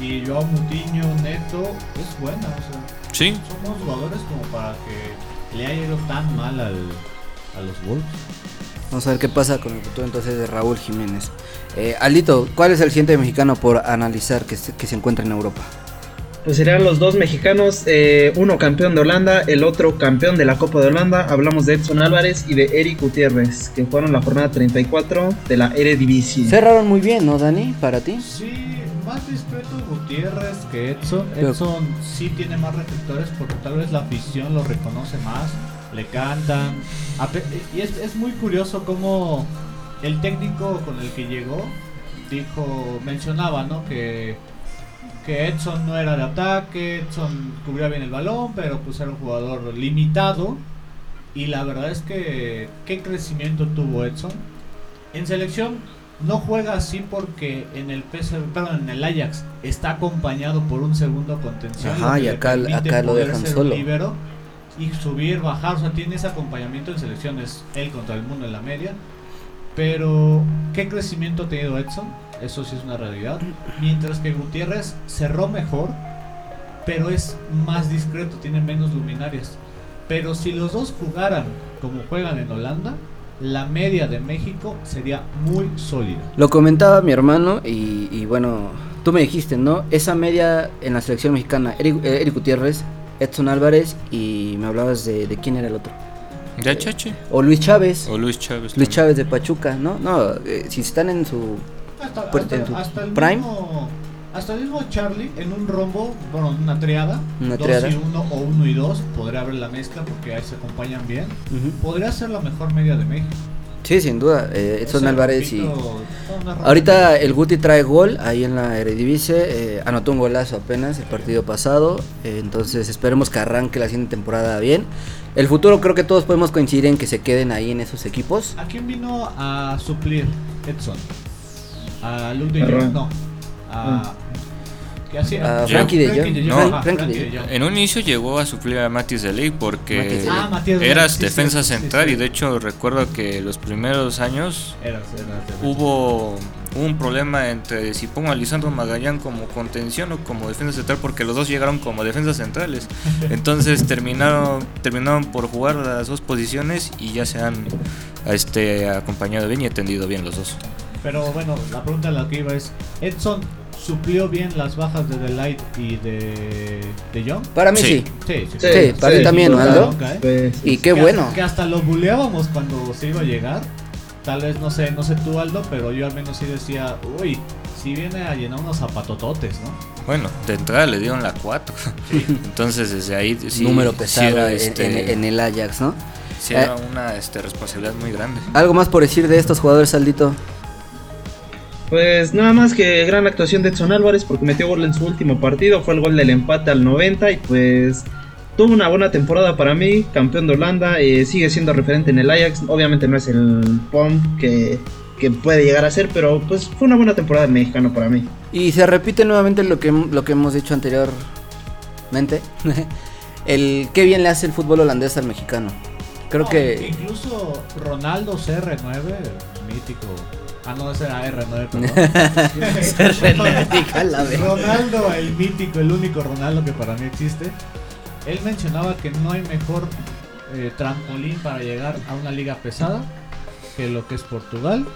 Speaker 1: y Joao Mutiño, Neto, es buena. O sea,
Speaker 4: Sí,
Speaker 1: son buenos jugadores como para que le haya ido tan mal al, a los Wolves.
Speaker 2: Vamos a ver qué pasa con el futuro entonces de Raúl Jiménez. Eh, Aldito, ¿cuál es el siguiente mexicano por analizar que se, que se encuentra en Europa?
Speaker 3: Pues serían los dos mexicanos, eh, uno campeón de Holanda, el otro campeón de la Copa de Holanda. Hablamos de Edson Álvarez y de Eric Gutiérrez, que fueron la jornada 34 de la Eredivisie.
Speaker 2: Cerraron muy bien, ¿no, Dani? Para ti.
Speaker 1: Sí, más discreto Gutiérrez que Edson.
Speaker 2: Pero-
Speaker 1: Edson sí tiene más reflectores porque tal vez la afición lo reconoce más, le cantan. Y es, es muy curioso cómo el técnico con el que llegó dijo, mencionaba, ¿no? Que, que Edson no era de ataque, Edson cubría bien el balón, pero pues era un jugador limitado. Y la verdad es que, ¿qué crecimiento tuvo Edson? En selección no juega así porque en el PSV, perdón, en el Ajax está acompañado por un segundo contención.
Speaker 2: Ajá, y acá- lo dejan solo.
Speaker 1: un líbero y subir, bajar, o sea, tiene ese acompañamiento en selecciones, él contra el mundo en la media. Pero, ¿qué crecimiento ha tenido Edson? Eso sí es una realidad. Mientras que Gutiérrez cerró mejor, pero es más discreto, tiene menos luminarias. Pero si los dos jugaran como juegan en Holanda, la media de México sería muy sólida.
Speaker 2: Lo comentaba mi hermano y, y bueno, tú me dijiste, ¿no? Esa media en la selección mexicana, Eric, eh, Eric Gutiérrez, Edson Álvarez y me hablabas de, de quién era el otro.
Speaker 4: ya Chache.
Speaker 2: O Luis Chávez.
Speaker 4: O Luis Chávez.
Speaker 2: Luis
Speaker 4: también.
Speaker 2: Chávez de Pachuca, ¿no? No, eh, si están en su...
Speaker 1: Hasta, hasta- hasta el
Speaker 2: prime.
Speaker 1: Mismo, hasta el mismo Charlie en un rombo, bueno, en una triada,
Speaker 2: Una
Speaker 1: 2
Speaker 2: triada.
Speaker 1: y 1 o 1 y 2, podría haber la mezcla porque ahí se acompañan bien.
Speaker 2: Ujú.
Speaker 1: Podría ser la mejor media de México.
Speaker 2: Sí, sin duda. eh, Edson Álvarez y... Ahorita el Guti trae gol ahí en la Eredivisie, eh, anotó un golazo apenas el partido pasado, eh, entonces esperemos que arranque la siguiente temporada bien. El futuro creo que todos podemos coincidir en que se queden ahí en esos equipos.
Speaker 1: ¿A quién vino a suplir Edson? ¿A Luke de Jong?
Speaker 3: Ron.
Speaker 1: No. A. ¿Qué hacía?
Speaker 2: A. Frankie de Jong.
Speaker 4: No.
Speaker 2: Frankie de
Speaker 1: Frankie de Jong.
Speaker 4: En un inicio llegó a suplir a Matis de Ley porque
Speaker 2: Mathis de
Speaker 1: Ah,
Speaker 4: eras
Speaker 1: sí,
Speaker 4: defensa
Speaker 1: sí,
Speaker 4: central
Speaker 1: sí.
Speaker 4: y de hecho recuerdo que los primeros años
Speaker 1: Eras- eras de-
Speaker 4: hubo hubo un problema entre si pongo a Lisandro Magallán como contención o como defensa central, porque los dos llegaron como defensas centrales. (laughs) Entonces terminaron, terminaron por jugar las dos posiciones y ya se han este, acompañado bien y atendido bien los dos.
Speaker 1: Pero bueno, la pregunta a la que iba es: ¿Edson suplió bien las bajas de Delight y de, de Young?
Speaker 2: Para mí sí.
Speaker 4: Sí.
Speaker 1: Sí, sí.
Speaker 2: Sí, para mí también,
Speaker 3: sin
Speaker 2: ¿no,
Speaker 3: duda.
Speaker 2: Aldo? Y qué
Speaker 1: Que-
Speaker 2: bueno.
Speaker 1: Que hasta lo buleábamos cuando se iba a llegar. Tal vez, no sé, no sé tú, Aldo, pero yo al menos sí decía, uy, si viene a llenar unos zapatototes, ¿no?
Speaker 4: Bueno, de entrada le dieron la 4. (laughs) Entonces desde ahí sí,
Speaker 2: Número
Speaker 4: sí
Speaker 2: pesado en-
Speaker 4: este,
Speaker 2: en, en el Ajax, ¿no?
Speaker 4: sí era
Speaker 2: Eh.
Speaker 4: una este, responsabilidad muy grande.
Speaker 2: ¿Algo más por decir de estos jugadores, Aldito?
Speaker 3: Pues nada más que gran actuación de Edson Álvarez porque metió gol en su último partido, fue el gol del empate al 90 y pues tuvo una buena temporada para mí, campeón de Holanda, eh, sigue siendo referente en el Ajax, obviamente no es el POM que, que puede llegar a ser, pero pues fue una buena temporada del mexicano para mí.
Speaker 2: Y se repite nuevamente lo que, lo que hemos dicho anteriormente. (laughs) el qué bien le hace el fútbol holandés al mexicano. Creo
Speaker 1: No,
Speaker 2: que
Speaker 1: Incluso Ronaldo CR9, mítico. Ah, no, ese era R9, perdón. (laughs) Ronaldo, el mítico, el único Ronaldo que para mí existe. Él mencionaba que no hay mejor eh, trampolín para llegar a una liga pesada que lo que es Portugal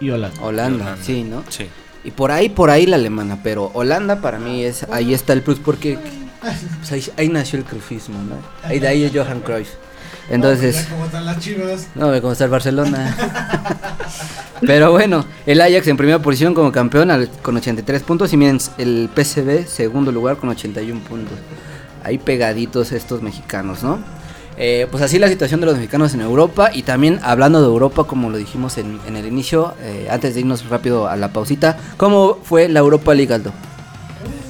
Speaker 1: y Holanda.
Speaker 2: Holanda,
Speaker 4: Holanda.
Speaker 2: sí, ¿no?
Speaker 4: Sí.
Speaker 2: Y por ahí, por ahí la alemana, pero Holanda para mí es, ahí está el plus porque pues, ahí, ahí nació el cruyffismo, ¿no? Ahí de ahí es Johan Cruyff. Entonces,
Speaker 5: ¿Cómo están las chivas?
Speaker 2: no ve cómo está el Barcelona. (laughs) Pero bueno, el Ajax en primera posición como campeón al- con 83 puntos y miren, el PSV segundo lugar con 81 puntos. Ahí pegaditos estos mexicanos, ¿no? Eh, pues así la situación de los mexicanos en Europa y también hablando de Europa, como lo dijimos en, en el inicio, eh, antes de irnos rápido a la pausita, ¿cómo fue la Europa League, Aldo?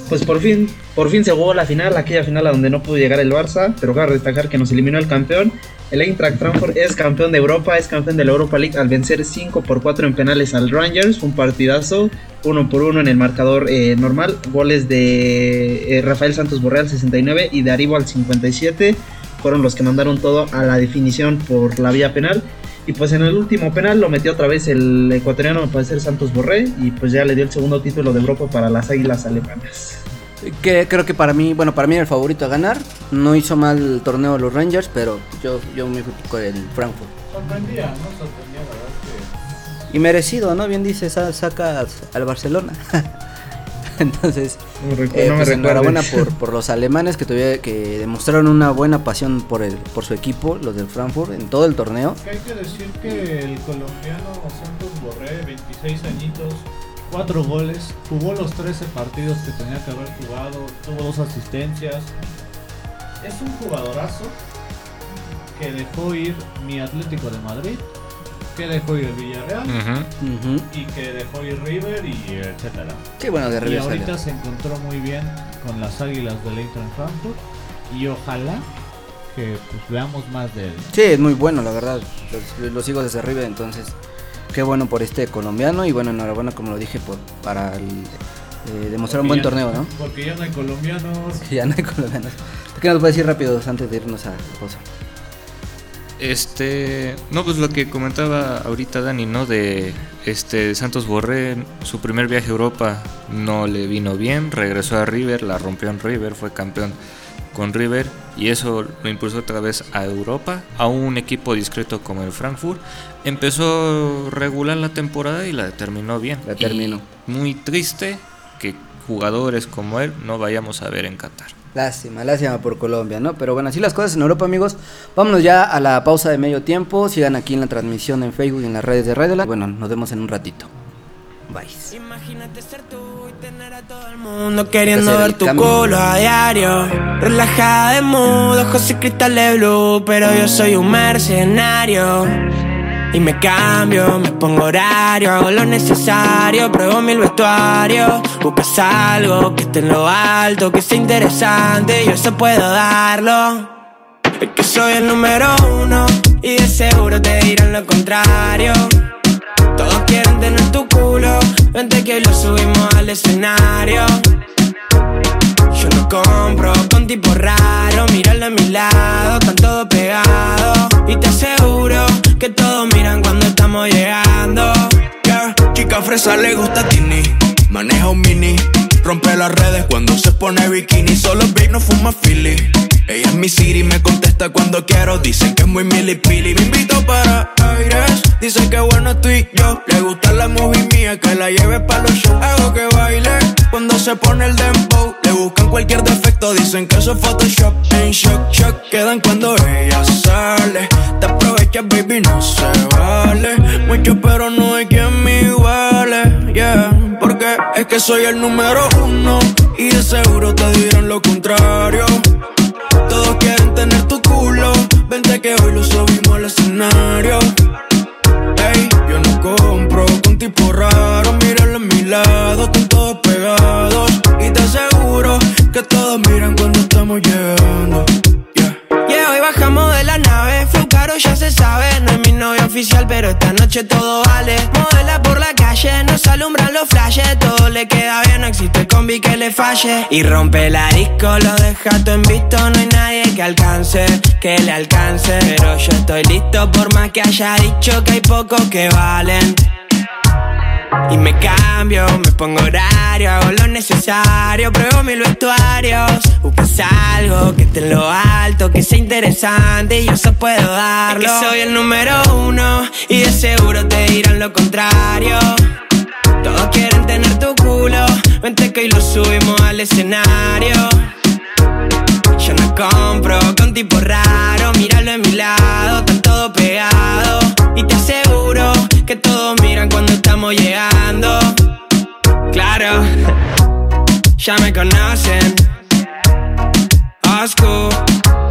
Speaker 3: Pues por fin, por fin se jugó la final, aquella final a donde no pudo llegar el Barça, pero cabe destacar que nos eliminó el campeón. El Eintracht Frankfurt es campeón de Europa, es campeón de la Europa League al vencer 5 por 4 en penales al Rangers, un partidazo, uno por uno en el marcador eh, normal, goles de eh, Rafael Santos Borrell al 69 y de Aribo al 57, fueron los que mandaron todo a la definición por la vía penal. Y pues en el último penal lo metió otra vez el ecuatoriano, me parece ser Santos Borré, y pues ya le dio el segundo título de Europa para las Águilas Alemanas.
Speaker 2: Que creo que para mí, bueno, para mí era el favorito a ganar. No hizo mal el torneo de los Rangers, pero yo, yo me fui con el Frankfurt.
Speaker 1: Sorprendía, ¿no? Sorprendía, la verdad
Speaker 2: Y merecido, ¿no? Bien dice, sa- sacas al Barcelona. (laughs) (laughs) Entonces,
Speaker 3: No
Speaker 2: eh,
Speaker 3: no
Speaker 2: pues enhorabuena (laughs) por, por los alemanes que, tuvieron- que demostraron una buena pasión por, el, por su equipo, los del Frankfurt, en todo el torneo.
Speaker 1: que hay que decir que el colombiano Santos Borré, 26 añitos, 4 goles, jugó los 13 partidos que tenía que haber jugado, tuvo dos asistencias. Es un jugadorazo que dejó ir mi Atlético de Madrid, que dejó ir el Villarreal y que dejó ir River y etcétera.
Speaker 2: Sí, bueno, de
Speaker 1: Y
Speaker 2: revés
Speaker 1: ahorita
Speaker 2: salió.
Speaker 1: se encontró muy bien con las Águilas del Eintracht Frankfurt y ojalá que pues, veamos más de él.
Speaker 2: Sí, es muy bueno, la verdad. Los, los hijos de River, entonces, qué bueno por este colombiano. Y bueno, enhorabuena, como lo dije, por, para el, eh, demostrar un buen
Speaker 1: ya-
Speaker 2: torneo, ¿no?
Speaker 1: Porque ya no hay colombianos. (laughs)
Speaker 2: Ya no hay colombianos. ¿Qué nos puedes decir rápido antes de irnos a la pausa?
Speaker 4: Este, no, pues lo que comentaba ahorita Dani, ¿no? De este Santos Borré, su primer viaje a Europa no le vino bien, regresó a River, la rompió en River, fue campeón con River y eso lo impulsó otra vez a Europa, a un equipo discreto como el Frankfurt. Empezó regular la temporada y la terminó bien.
Speaker 2: La
Speaker 4: Y
Speaker 2: terminó.
Speaker 4: muy triste que jugadores como él no vayamos a ver en Qatar.
Speaker 2: Lástima, lástima por Colombia, ¿no? Pero bueno, así las cosas en Europa, amigos. Vámonos ya a la pausa de medio tiempo. Sigan aquí en la transmisión en Facebook y en las redes de Radio Land. Bueno, nos vemos en un ratito. Bye.
Speaker 6: Imagínate ser tú y tener a todo el mundo queriendo ver tu
Speaker 2: cambio.
Speaker 6: culo a diario. Relajada de mood, ojos y cristales blue, pero yo soy un mercenario. Y me cambio, me pongo horario, hago lo necesario, pruebo mil vestuarios. Buscas algo que esté en lo alto, que sea interesante, yo eso puedo darlo. Es que soy el número uno y de seguro te dirán lo contrario. Todos quieren tener tu culo, vente que lo subimos al escenario. Yo no compro con tipo raro, míralo a mi lado, están todos pegados. Y te aseguro que todos miran cuando estamos llegando. Yeah, chica fresa le gusta Tini. Maneja un mini. Rompe las redes cuando se pone bikini. Solo big no fuma Philly. Ella es mi Siri, me contesta cuando quiero. Dicen que es muy milipili. Me invito para aires. Dicen que bueno estoy yo. Le gusta la movie mía, que la lleve pa' los shows. Hago que baile cuando se pone el dembow. Le buscan cualquier defecto, dicen que eso es Photoshop. En shock, shock, quedan cuando ella sale. Te aprovechas, baby, no se vale. Mucho, pero no hay quien me iguale. Yeah, porque es que soy el número uno. Y de seguro te dirán lo contrario.
Speaker 7: Todo vale. Modela por la calle, nos alumbran los flashes. Todo le queda bien, no existe combi que le falle. Y rompe la disco, lo deja todo en visto. No hay nadie que alcance, que le alcance. Pero yo estoy listo, por más que haya dicho que hay pocos que valen. Y me cambio, me pongo horario, hago lo necesario, pruebo mil vestuarios. Buscas algo que esté en lo alto, que sea interesante y yo eso puedo darlo. Es que soy el número uno y de seguro te dirán lo contrario. Todos quieren tener tu culo, vente que hoy lo subimos al escenario. Yo no compro con tipo raro, míralo en mi lado, están todo pegado. Y te aseguro que todos miran cuando estamos llegando. Claro, (laughs) ya me conocen. Osco,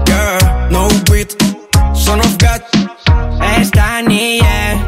Speaker 6: Yeah, no beat, son of God.
Speaker 7: esta niña.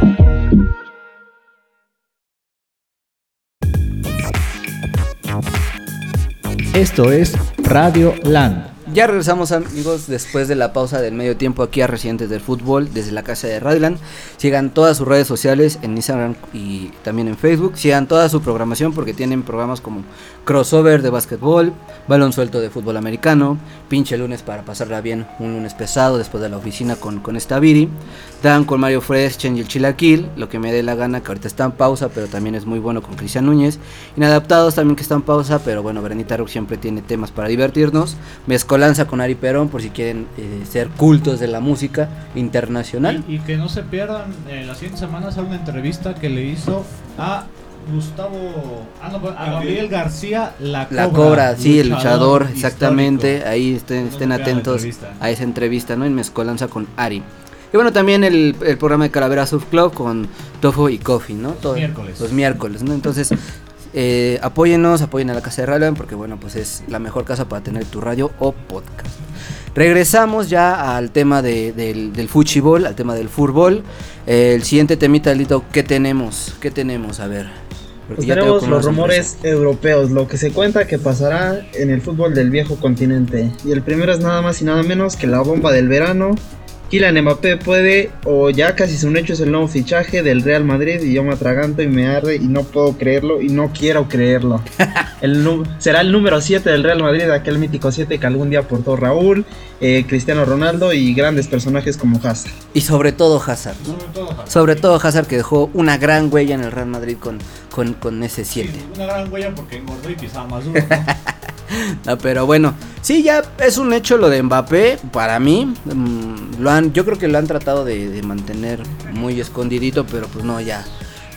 Speaker 1: Esto es Radio Land.
Speaker 2: Ya regresamos amigos después de la pausa del medio tiempo aquí a Residentes del Fútbol desde la casa de Radioland. Sigan todas sus redes sociales en Instagram y también en Facebook. Sigan toda su programación porque tienen programas como crossover de básquetbol, balón suelto de fútbol americano, pinche lunes para pasarla bien, un lunes pesado después de la oficina con, con esta Viri. Dan con Mario Fresh, Change el Chilaquil, lo que me dé la gana, que ahorita está en pausa, pero también es muy bueno con Cristian Núñez. Inadaptados también que está en pausa, pero bueno, Berenita Rock siempre tiene temas para divertirnos. Mezcolanza con Ari Perón, por si quieren eh, ser cultos de la música internacional.
Speaker 1: Y, y que no se pierdan, eh, la siguiente semana sale una entrevista que le hizo a Gustavo, ah, no, a Gabriel García, la cobra.
Speaker 2: La cobra, sí, el luchador, exactamente. Ahí estén, estén atentos a esa entrevista, ¿no? En Mezcolanza con Ari. Y bueno, también el, el programa de Calavera Surf Club con Tofu y Coffee, ¿no? Todo-
Speaker 1: miércoles.
Speaker 2: Los miércoles, ¿no? Entonces, eh, apóyennos, apoyen a la Casa de Radio, porque bueno, pues es la mejor casa para tener tu radio o podcast. Regresamos ya al tema de- del, del fuchibol, al tema del fútbol. Eh, el siguiente temita, Lito, ¿qué tenemos? ¿Qué tenemos? A ver.
Speaker 3: Pues tenemos los rumores europeos, lo que se cuenta que pasará en el fútbol del viejo continente. Y el primero es nada más y nada menos que la bomba del verano. Kylian Mbappé puede, o ya casi es un hecho, es el nuevo fichaje del Real Madrid. Y yo me atraganto y me arde y no puedo creerlo y no quiero creerlo. (laughs) El será el número 7 del Real Madrid, aquel mítico 7 que algún día portó Raúl, eh, Cristiano Ronaldo y grandes personajes como Hazard.
Speaker 2: Y sobre todo Hazard, ¿no?
Speaker 1: Sobre todo, Javi.
Speaker 2: Sobre todo Hazard que dejó una gran huella en el Real Madrid con, con, con ese 7.
Speaker 1: Sí, una gran huella porque engordó y pisaba más duro. ¿no? (laughs)
Speaker 2: No, (laughs) pero bueno, sí, ya es un hecho lo de Mbappé. Para mí, mm, lo han, yo creo que lo han tratado de, mantener muy escondidito, pero pues no, ya.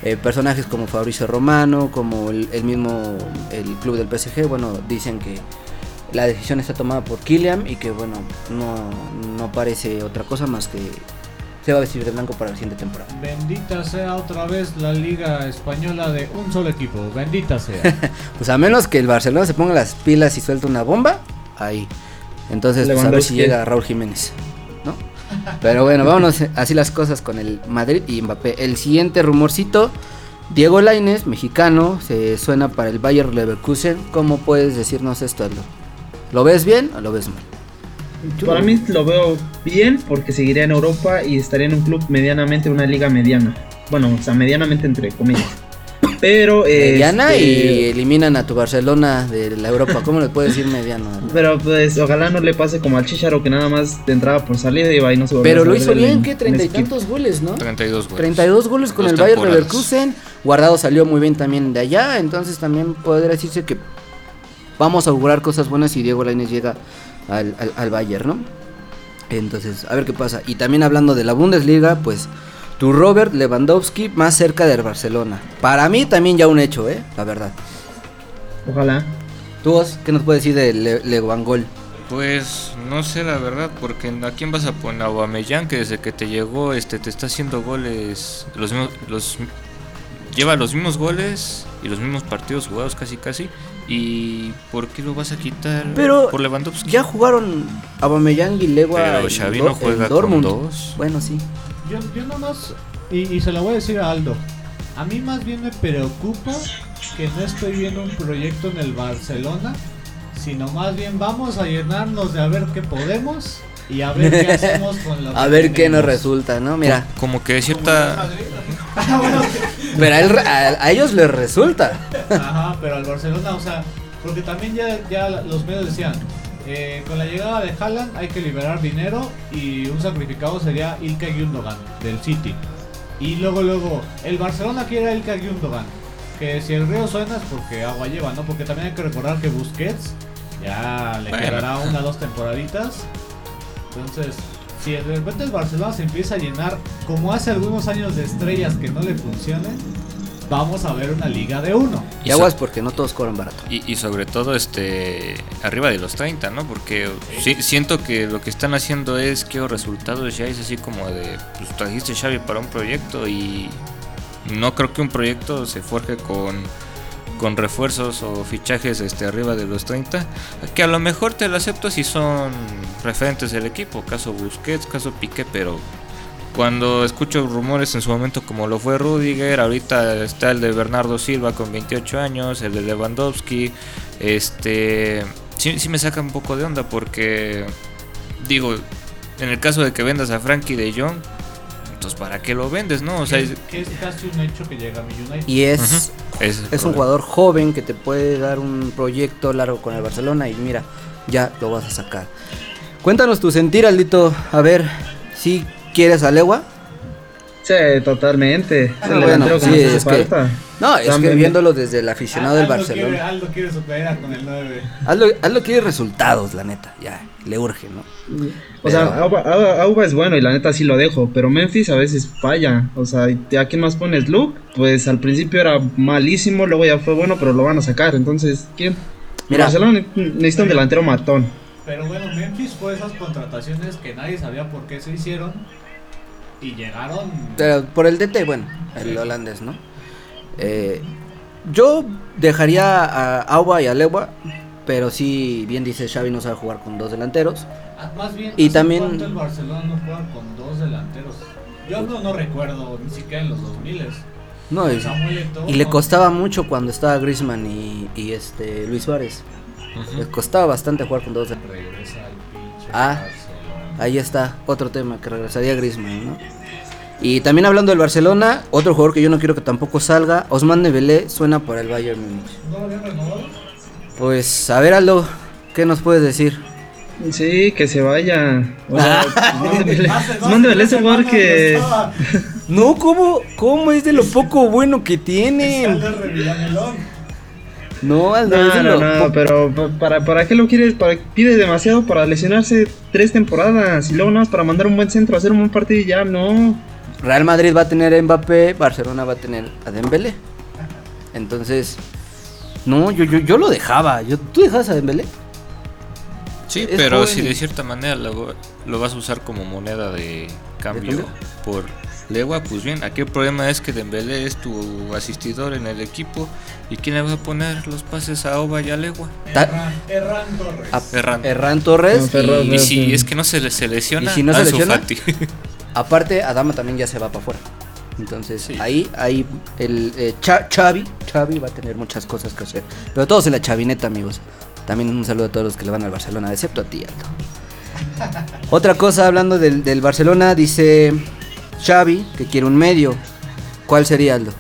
Speaker 2: Eh, personajes como Fabricio Romano, como el, el mismo el club del PSG, bueno, dicen que la decisión está tomada por Kylian y que bueno, no, no parece otra cosa más que se va a vestir de blanco para la siguiente temporada.
Speaker 1: Bendita sea otra vez la liga española de un solo equipo. Bendita sea. (laughs)
Speaker 2: Pues a menos que el Barcelona se ponga las pilas y suelte una bomba, ahí. Entonces, pues a ver si llega Raúl Jiménez, ¿no? Pero bueno, vámonos así las cosas con el Madrid y Mbappé. El siguiente rumorcito, Diego Lainez, mexicano, se suena para el Bayer Leverkusen. ¿Cómo puedes decirnos esto, Aldo? ¿Lo ves bien o lo ves mal?
Speaker 3: Para mí lo veo bien porque seguiría en Europa y estaría en un club medianamente, una liga mediana. Bueno, o sea, medianamente entre comillas. Pero.
Speaker 2: Mediana
Speaker 3: este,
Speaker 2: y eliminan a tu Barcelona de la Europa. ¿Cómo le puedes decir mediano?
Speaker 3: Pero pues ojalá no le pase como al Chicharo que nada más te entraba por salida y iba y no se volvió
Speaker 2: Pero
Speaker 3: a
Speaker 2: lo hizo
Speaker 3: en-
Speaker 2: bien, ¿qué?
Speaker 3: en
Speaker 2: Treinta y tantos goles, ¿no?
Speaker 4: 32 goles.
Speaker 2: 32 goles con
Speaker 4: Dos
Speaker 2: el Bayern. Leverkusen. Guardado salió muy bien también de allá. Entonces también podría decirse que vamos a augurar cosas buenas si Diego Lainez llega al, al, al Bayern, ¿no? Entonces, a ver qué pasa. Y también hablando de la Bundesliga, pues tu Robert Lewandowski más cerca del Barcelona. Para mí también ya un hecho, ¿eh? La verdad.
Speaker 3: Ojalá.
Speaker 2: ¿Tú, Os, qué nos puedes decir de Le?
Speaker 4: Pues no sé la verdad, porque ¿a quién vas a poner? A Aubameyang, que desde que te llegó este te está haciendo goles, los mismos, los lleva los mismos goles y los mismos partidos jugados casi casi. ¿Y por qué lo vas a quitar
Speaker 2: Pero
Speaker 4: por Lewandowski?
Speaker 2: Ya jugaron Aubameyang y Lewa
Speaker 4: Pero
Speaker 2: en
Speaker 4: Xavi
Speaker 2: Do-
Speaker 4: no
Speaker 2: en
Speaker 4: juega con
Speaker 2: Dortmund.
Speaker 4: dos.
Speaker 2: Bueno, sí.
Speaker 1: Yo, yo nomás, y, y se lo voy a decir a Aldo, a mí más bien me preocupa que no estoy viendo un proyecto en el Barcelona, sino más bien vamos a llenarnos de a ver qué podemos y a ver qué hacemos con lo (laughs)
Speaker 2: A
Speaker 1: que
Speaker 2: ver qué nos resulta, ¿no? Mira,
Speaker 4: Como que cierta. (laughs)
Speaker 1: Ah, bueno,
Speaker 2: pero a, él- a- a ellos les resulta.
Speaker 1: Ajá, pero al Barcelona, o sea, porque también ya, ya los medios decían, eh, con la llegada de Haaland hay que liberar dinero y un sacrificado sería Ilkay Gundogan del City. Y luego, luego, el Barcelona quiere a Ilkay Gundogan. Que si el río suena es porque agua lleva, ¿no? Porque también hay que recordar que Busquets ya le
Speaker 4: Bueno.
Speaker 1: quedará una o dos temporaditas. Entonces, si de repente el Barcelona se empieza a llenar, como hace algunos años de estrellas que no le funcionen, vamos a ver una liga de uno.
Speaker 2: Y aguas porque no todos cobran barato.
Speaker 4: Y, y sobre todo este arriba de los 30, ¿no? Porque sí- siento que lo que están haciendo es que los resultados ya es así como de pues trajiste Xavi para un proyecto y no creo que un proyecto se forje con con refuerzos o fichajes este arriba de los 30, que a lo mejor te lo acepto si son referentes del equipo, caso Busquets, caso Piqué, pero cuando escucho rumores en su momento como lo fue Rudiger, ahorita está el de Bernardo Silva con 28 años, el de Lewandowski, este sí, sí me saca un poco de onda porque digo, en el caso de que vendas a Frankie de Jong, entonces para qué lo vendes, ¿no? O sea, es,
Speaker 1: que es casi un hecho que llega a mi United.
Speaker 2: Y es,
Speaker 4: es
Speaker 2: es un jugador joven que te puede dar un proyecto largo con el Barcelona y mira, ya lo vas a sacar. Cuéntanos tu sentir, Aldito. A ver, si quieres a Lewa.
Speaker 3: Sí, totalmente.
Speaker 2: Ah,
Speaker 3: el
Speaker 2: bueno,
Speaker 3: que
Speaker 2: sí,
Speaker 3: hace
Speaker 2: es que-. No, es que viéndolo desde el aficionado del
Speaker 1: Aldo
Speaker 2: Barcelona.
Speaker 1: Quiere, Aldo quiere su playera con el 9.
Speaker 2: Hazlo, hazlo quiere resultados, la neta. Ya, le urge, ¿no?
Speaker 3: O sea,
Speaker 2: Pero-
Speaker 3: Auba, Auba- Auba es bueno y la neta sí lo dejo, pero Memphis a veces falla. O sea, ¿y ¿a quién más pones Luke? Pues al principio era malísimo, luego ya fue bueno, pero lo van a sacar. Entonces, ¿quién?
Speaker 2: Mira.
Speaker 3: Barcelona ne- necesita un delantero matón.
Speaker 1: Pero bueno, Memphis fue esas contrataciones que nadie sabía por qué se hicieron. Y llegaron.
Speaker 2: Pero por el DT, bueno, el holandés, ¿no? Eh, yo dejaría a Auba y a Lewa, pero sí, bien dice Xavi, no sabe jugar con dos delanteros.
Speaker 1: Ah, Más bien,
Speaker 2: Y
Speaker 1: ¿hace
Speaker 2: también-
Speaker 1: el Barcelona no juega con dos delanteros. Yo no, no recuerdo ni siquiera en los 2000
Speaker 2: No, y, le costaba mucho cuando estaba Griezmann y, y este Luis Suárez. Le costaba bastante jugar con dos delanteros.
Speaker 1: Regresa el pinche
Speaker 2: Ah. Ahí está, otro tema, que regresaría Griezmann, ¿no? Y también hablando del Barcelona, otro jugador que yo no quiero que tampoco salga, Osman Dembélé suena por el Bayern Múnich. Pues, a ver, Aldo, ¿qué nos puedes decir?
Speaker 3: Sí, que se vaya.
Speaker 1: Tres (laughs)
Speaker 3: ese jugador
Speaker 1: semanas
Speaker 3: que.
Speaker 2: No, ¿cómo, cómo es de lo poco bueno que tienen? No, de
Speaker 3: No, no, no, pero pa- para, ¿para qué lo quieres? Para, pide demasiado para lesionarse tres temporadas y luego nada más para mandar un buen centro, hacer un buen partido y ya, no.
Speaker 2: Real Madrid va a tener a Mbappé, Barcelona va a tener a Dembélé. Entonces, no, yo, yo, yo lo dejaba. Yo, ¿Tú dejabas a Dembélé?
Speaker 4: Sí,
Speaker 2: Es
Speaker 4: pero
Speaker 2: joven
Speaker 4: si
Speaker 2: y-
Speaker 4: de cierta manera lo, lo vas a usar como moneda de cambio
Speaker 2: cambio?
Speaker 4: por Legua, pues bien, aquí el problema es que Dembélé es tu asistidor en el equipo y quién le va a poner los pases a Oba y a Legua.
Speaker 1: Erran, Erran Torres.
Speaker 2: a. Herrán Torres.
Speaker 3: No,
Speaker 2: y-
Speaker 4: si es que no se, le- se lesiona,
Speaker 2: ¿Y si no se
Speaker 4: Ansu
Speaker 2: lesiona?
Speaker 4: Fati. (laughs)
Speaker 2: aparte, Adama también ya se va para afuera. Entonces,
Speaker 4: Sí.
Speaker 2: ahí, ahí, el eh, Cha- Xavi, Xavi va a tener muchas cosas que hacer. Pero todos en la chavineta, amigos. También un saludo a todos los que le van al Barcelona, excepto a ti, Aldo. (laughs) Otra cosa, hablando del, del Barcelona, dice Xavi que quiere un medio. ¿Cuál sería, Aldo?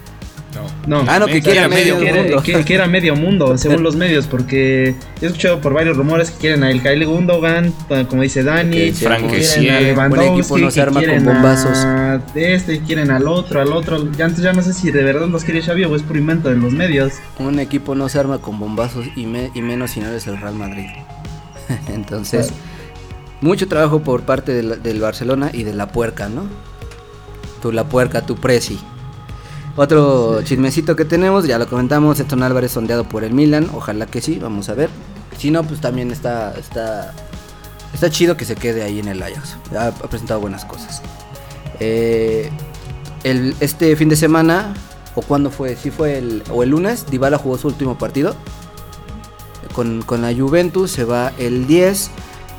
Speaker 3: No,
Speaker 2: Ah, no, que
Speaker 4: Quiere
Speaker 2: quiera medio
Speaker 4: medio
Speaker 2: mundo.
Speaker 3: que- que era medio mundo, según los medios, porque he escuchado por varios rumores que quieren a el Kyle Gundogan, como dice Dani,
Speaker 2: Que sí,
Speaker 3: que quieren a
Speaker 4: buen
Speaker 3: Lewandowski,
Speaker 2: equipo no se
Speaker 3: que
Speaker 2: arma con
Speaker 3: quieren
Speaker 2: bombazos.
Speaker 3: a este, quieren al otro, al otro. Ya antes ya no sé si de verdad los quiere Xavi o es por invento de los medios.
Speaker 2: Un equipo no se arma con bombazos y, me- y menos si no eres el Real Madrid. (laughs) Entonces, mucho trabajo por parte del, del Barcelona y de la puerca, ¿no? Tu la puerca, tu presi. Otro chismecito que tenemos, ya lo comentamos, Eston Álvarez sondeado por el Milan, ojalá que sí, vamos a ver. Si no, pues también está, está, está chido que se quede ahí en el Ajax. Ha, ha presentado buenas cosas. Eh, el, este fin de semana, o cuándo fue, si fue el, o el lunes, Dybala jugó su último partido con, con la Juventus, se va el 10,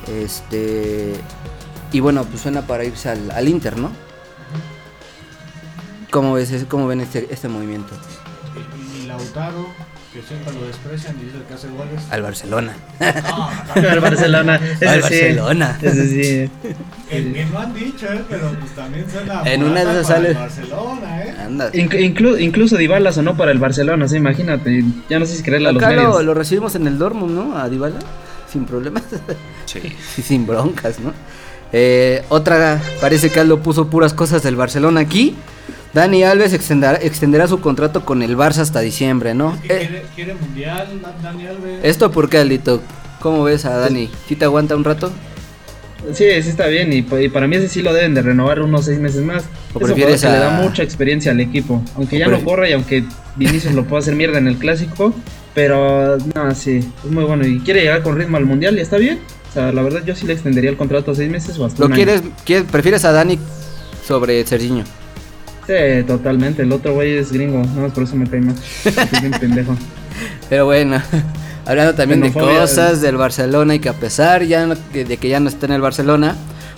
Speaker 2: este, y bueno, pues suena para irse al, al Inter, ¿no? ¿Cómo, ves, ese- cómo ven este, este movimiento?
Speaker 1: Y, y Lautaro, que siempre lo desprecian y dice que hace goles.
Speaker 2: Al Barcelona. (laughs)
Speaker 3: Al Barcelona, (laughs) ese
Speaker 2: Al
Speaker 3: sí,
Speaker 2: Barcelona.
Speaker 3: ese sí.
Speaker 1: Que, que no han dicho, ¿eh? pero pues también suena
Speaker 2: En una de esas sale-
Speaker 1: el Barcelona, ¿eh?
Speaker 2: Anda.
Speaker 3: Inclu- inclu- incluso Dybala sonó para el Barcelona, sea, imagínate, ya no sé si creerle a los
Speaker 2: Acá lo,
Speaker 3: medios.
Speaker 2: lo recibimos en el Dortmund, ¿no? A Dybala, sin problemas.
Speaker 4: Sí. (laughs)
Speaker 2: Sí, sin broncas, ¿no? Eh, otra, parece que Aldo puso puras cosas del Barcelona aquí. Dani Alves extenderá, extenderá su contrato con el Barça hasta diciembre, ¿no?
Speaker 1: Es que
Speaker 2: Eh,
Speaker 1: quiere, quiere mundial, Dani Alves.
Speaker 2: ¿Esto por qué, Aldito? ¿Cómo ves a Dani? ¿Sí te aguanta un rato?
Speaker 3: Sí, sí está bien, y, pa- y para mí ese sí lo deben de renovar unos seis meses más.
Speaker 2: ¿O
Speaker 3: Eso
Speaker 2: prefieres
Speaker 3: porque le
Speaker 2: a-
Speaker 3: da mucha experiencia al equipo, aunque
Speaker 2: ¿O
Speaker 3: ya no corra y aunque Vinicius lo pueda hacer mierda en el clásico, pero no, sí, es muy bueno y quiere llegar con ritmo al mundial y está bien. O sea, la verdad yo sí le extendería el contrato a seis meses o hasta
Speaker 2: ¿Lo
Speaker 3: un año.
Speaker 2: quieres, prefieres a Dani sobre Serginho?
Speaker 3: Sí, totalmente, el otro güey es gringo, nada más por eso me cae más. Es bien pendejo. (laughs)
Speaker 2: Pero bueno, (laughs) hablando también de cosas del Barcelona y que a pesar ya no- de que ya no está en el Barcelona,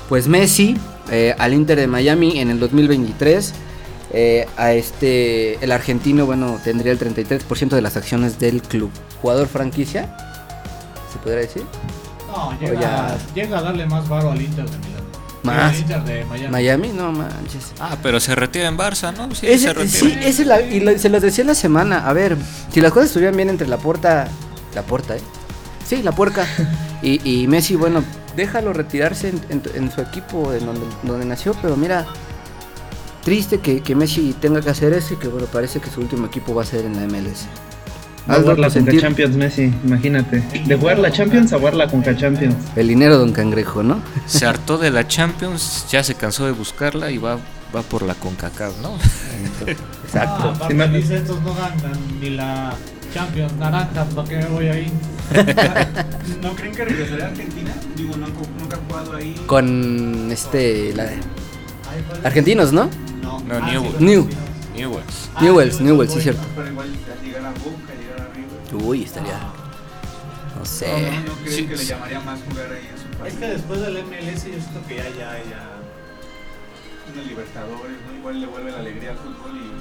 Speaker 2: pues Messi eh, al Inter de Miami en el 2023, eh, a este, el argentino, bueno, tendría el 33% de las acciones del club. Jugador franquicia, ¿se podría decir?
Speaker 1: No, llega,
Speaker 2: ya-
Speaker 1: llega a darle más varo al Inter de Milán.
Speaker 2: Más.
Speaker 1: De Miami.
Speaker 2: Miami, no manches.
Speaker 4: Ah, pero se retira en Barça, ¿no? Sí,
Speaker 2: Ese-
Speaker 4: se retira.
Speaker 2: sí, esa es la, y lo- se los decía en la semana. A ver, si las cosas estuvieran bien entre la puerta, la puerta, ¿eh? Sí, la puerca. (laughs) y, y Messi, bueno, déjalo retirarse en, en- en su equipo, en donde, donde nació, pero mira, triste que, que Messi tenga que hacer eso y que, bueno, parece que su último equipo va a ser en la MLS. Aldo,
Speaker 3: jugar la Conca
Speaker 2: sentir,
Speaker 3: Champions Messi, imagínate. De jugar la Champions a jugar la Conca Champions.
Speaker 2: el dinero Don Cangrejo, ¿no?
Speaker 4: Se hartó de la Champions, ya se cansó de buscarla y va, va por la CONCACAF, ¿no?
Speaker 1: Ah,
Speaker 2: Exacto.
Speaker 1: aparte
Speaker 3: Sí,
Speaker 1: dice, estos no ganan ni la Champions naranja, ¿para qué me voy ahí? (laughs)
Speaker 8: ¿No creen que regresaría a Argentina? Digo, no, nunca ha jugado ahí.
Speaker 2: Con este, la- argentinos, ¿no?
Speaker 1: No,
Speaker 4: No,
Speaker 1: Ah,
Speaker 4: New-
Speaker 1: sí,
Speaker 2: New.
Speaker 1: no.
Speaker 4: Newells.
Speaker 1: Ah,
Speaker 2: Newells,
Speaker 1: sí,
Speaker 2: Newells, cierto.
Speaker 8: Pero igual llegar a
Speaker 2: Uy, estaría. No sé.
Speaker 8: No, no,
Speaker 4: sí,
Speaker 8: que le llamaría más jugar ahí en su
Speaker 1: Es
Speaker 8: país.
Speaker 1: que después del MLS yo siento que ya, ya, ya.
Speaker 8: Una Libertadores, ¿no? Igual le vuelve la alegría al fútbol y.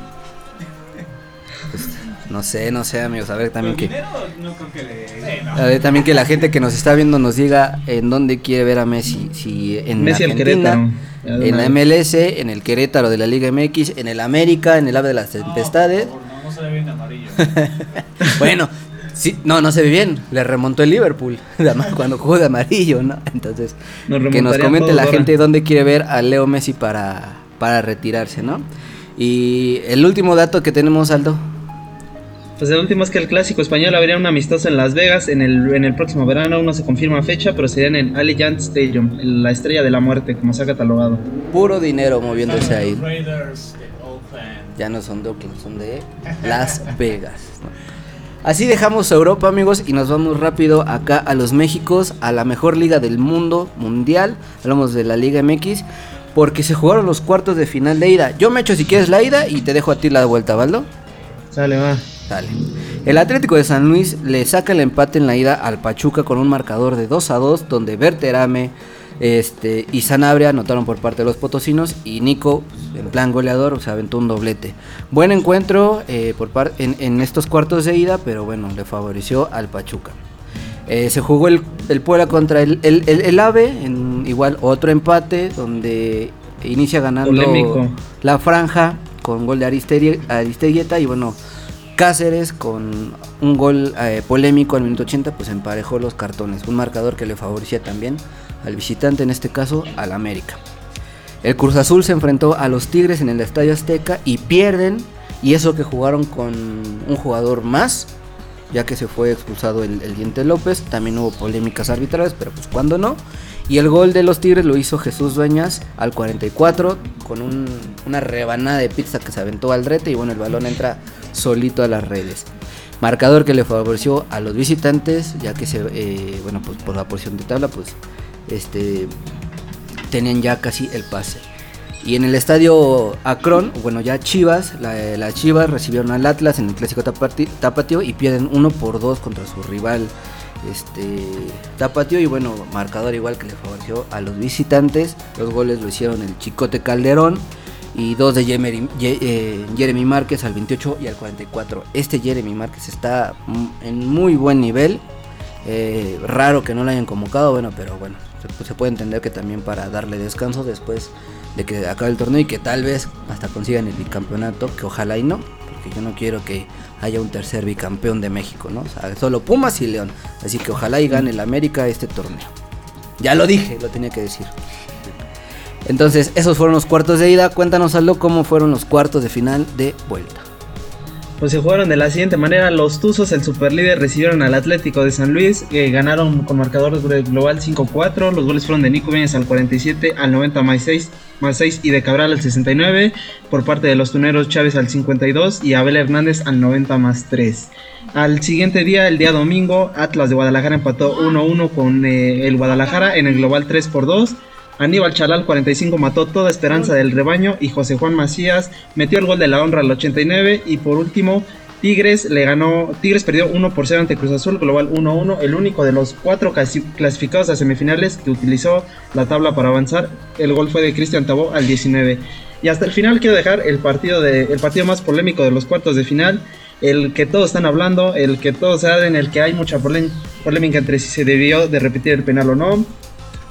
Speaker 2: No sé, no sé, amigos. A ver también que.
Speaker 8: dinero no creo que le.
Speaker 1: Sí, no.
Speaker 2: A ver, también que la gente que nos está viendo nos diga en dónde quiere ver a Messi. Si en
Speaker 3: Messi al
Speaker 2: Argentina, en la. MLS, en el Querétaro de la Liga MX, en el América, en el Ave de las Tempestades.
Speaker 1: Por se ve bien de amarillo. (laughs)
Speaker 2: bueno, sí, no, no se ve bien. Le remontó el Liverpool (laughs) cuando jugó de amarillo, ¿no? Entonces,
Speaker 3: Nos
Speaker 2: que nos comente la
Speaker 3: ahora.
Speaker 2: gente dónde quiere ver a Leo Messi para, para retirarse, ¿no? Y el último dato que tenemos, Aldo.
Speaker 3: Pues el último es que el clásico español habría un amistoso en Las Vegas en el, en el próximo verano. Aún no se confirma fecha, pero sería en el Allianz Stadium, en la estrella de la muerte, como se ha catalogado.
Speaker 2: Puro dinero moviéndose ahí.
Speaker 1: Raiders.
Speaker 2: Ya no son de Oakland, son de (laughs) Las Vegas. ¿no? Así dejamos Europa, amigos, y nos vamos rápido acá a los Méxicos, a la mejor liga del mundo mundial. Hablamos de la Liga MX, porque se jugaron los cuartos de final de ida. Yo me echo si quieres la ida y te dejo a ti la vuelta, ¿Valdo?
Speaker 3: Sale, va.
Speaker 2: Dale. El Atlético de San Luis le saca el empate en la ida al Pachuca con un marcador de 2 a 2, donde Berterame este, y Sanabria anotaron por parte de los potosinos y Nico, en plan goleador, se aventó un doblete. Buen encuentro eh, por par- en, en estos cuartos de ida, pero bueno, le favoreció al Pachuca. Eh, se jugó el, el Puebla contra el, el, el- el AVE, en igual otro empate, donde inicia ganando
Speaker 3: Polémico.
Speaker 2: la franja con gol de Aristegui- Aristeguieta y bueno, Cáceres con un gol eh, polémico al minuto 80 pues emparejó los cartones, un marcador que le favorecía también al visitante, en este caso al América. El Cruz Azul se enfrentó a los Tigres en el Estadio Azteca y pierden y eso que jugaron con un jugador más, ya que se fue expulsado el, el Diente López, también hubo polémicas arbitrales, pero pues cuando no. Y el gol de los Tigres lo hizo Jesús Dueñas al 44 con un- una rebanada de pizza que se aventó al drete y bueno, el balón entra solito a las redes. Marcador que le favoreció a los visitantes, ya que se, eh, bueno, pues por la posición de tabla, pues este tenían ya casi el pase. Y en el estadio Akron, bueno, ya Chivas, la- las Chivas recibieron al Atlas en el clásico tapatío y pierden 1 por 2 contra su rival este y bueno, marcador igual que le favoreció a los visitantes. Los goles lo hicieron el Chicote Calderón y dos de Jeremy, eh, Jeremy Márquez al 28 y al 44. Este Jeremy Márquez está mm, en muy buen nivel. Eh, raro que no lo hayan convocado, bueno, pero bueno, se, se puede entender que también para darle descanso después de que acabe el torneo y que tal vez hasta consigan el bicampeonato, que ojalá y no, porque yo no quiero que haya un tercer bicampeón de México, ¿no? O sea, solo Pumas y León, así que ojalá y gane el América este torneo. Ya lo dije, lo tenía que decir. Entonces, esos fueron los cuartos de ida. Cuéntanos, Aldo, cómo fueron los cuartos de final de vuelta.
Speaker 3: Pues se jugaron de la siguiente manera. Los Tuzos, el superlíder, recibieron al Atlético de San Luis. que ganaron con marcador global 5-4. Los goles fueron de Nico Vienes al 47, al 90 más 6, más 6 y de Cabral al 69. Por parte de los tuneros, Chávez al 52 y Abel Hernández al 90 más 3. Al siguiente día, el día domingo, Atlas de Guadalajara empató 1-1 con eh, el Guadalajara en el global 3 por 2. Aníbal Chalal 45 mató toda esperanza del rebaño y José Juan Macías metió el gol de la honra al 89 y por último Tigres le ganó Tigres perdió 1 por 0 ante Cruz Azul global 1-1 el único de los cuatro clasi- clasificados a semifinales que utilizó la tabla para avanzar. El gol fue de Cristian Tabó al 19 y hasta el final quiero dejar el partido de el partido más polémico de los cuartos de final el que todos están hablando, el que todos saben, el que hay mucha polé- polémica entre si se debió de repetir el penal o no,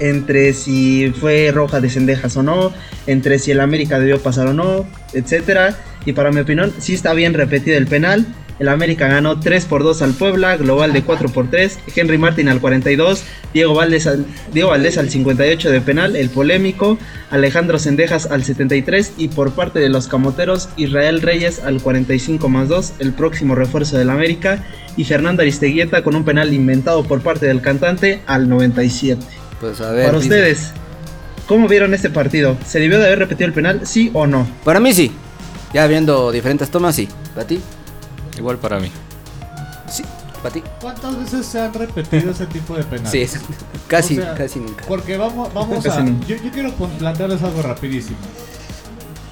Speaker 3: entre si fue roja de cendejas o no, entre si el América debió pasar o no, etcétera. Y para mi opinión, sí está bien repetido el penal. El América ganó 3 por 2 al Puebla, global de 4 por 3. Henry Martin al 42, Diego Valdés al, Diego Valdés al 58 de penal, el polémico, Alejandro Sendejas al 73 y por parte de los camoteros, Israel Reyes al 45 más 2, el próximo refuerzo del América, y Fernando Aristeguieta con un penal inventado por parte del cantante al 97.
Speaker 2: Pues a ver.
Speaker 3: Para
Speaker 2: dice-
Speaker 3: ustedes, ¿cómo vieron este partido? ¿Se debió de haber repetido el penal, sí o no?
Speaker 2: Para mí sí. Ya viendo diferentes tomas, sí. ¿Para ti?
Speaker 4: Igual para mí.
Speaker 2: Sí. ¿Para ti?
Speaker 1: ¿Cuántas veces se han repetido ese tipo de penales?
Speaker 2: Sí, es- (laughs) casi,
Speaker 1: O sea,
Speaker 2: casi nunca.
Speaker 1: Porque vamos, vamos a. Yo, yo quiero plantearles algo rapidísimo.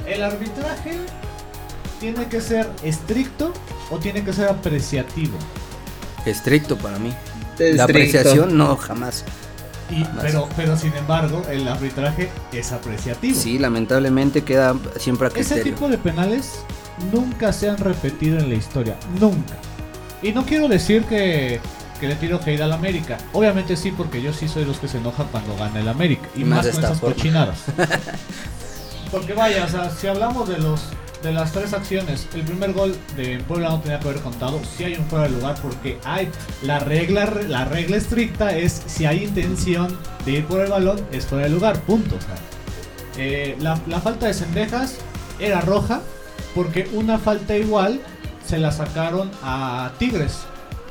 Speaker 1: ¿El arbitraje tiene que ser estricto o tiene que ser apreciativo?
Speaker 2: Estricto para mí.
Speaker 3: Estricto.
Speaker 2: La apreciación, no, jamás.
Speaker 1: Y, pero, pero sin embargo, el arbitraje es apreciativo.
Speaker 2: Sí, lamentablemente queda siempre a
Speaker 1: Ese
Speaker 2: criterio.
Speaker 1: tipo de penales nunca se han repetido en la historia. Nunca. Y no quiero decir que, que le tiro hate al América. Obviamente sí, porque yo sí soy de los que se enojan cuando gana el América. Y
Speaker 2: Y
Speaker 1: más,
Speaker 2: más
Speaker 1: con esas
Speaker 2: forma.
Speaker 1: cochinadas. (laughs) porque vaya, o sea, si hablamos de los de las tres acciones, el primer gol de Puebla no tenía que haber contado. Si hay un fuera de lugar porque hay la regla la regla estricta es si hay intención de ir por el balón es fuera de lugar, punto. o sea. Eh, la, la falta de Cendejas era roja porque una falta igual se la sacaron a Tigres.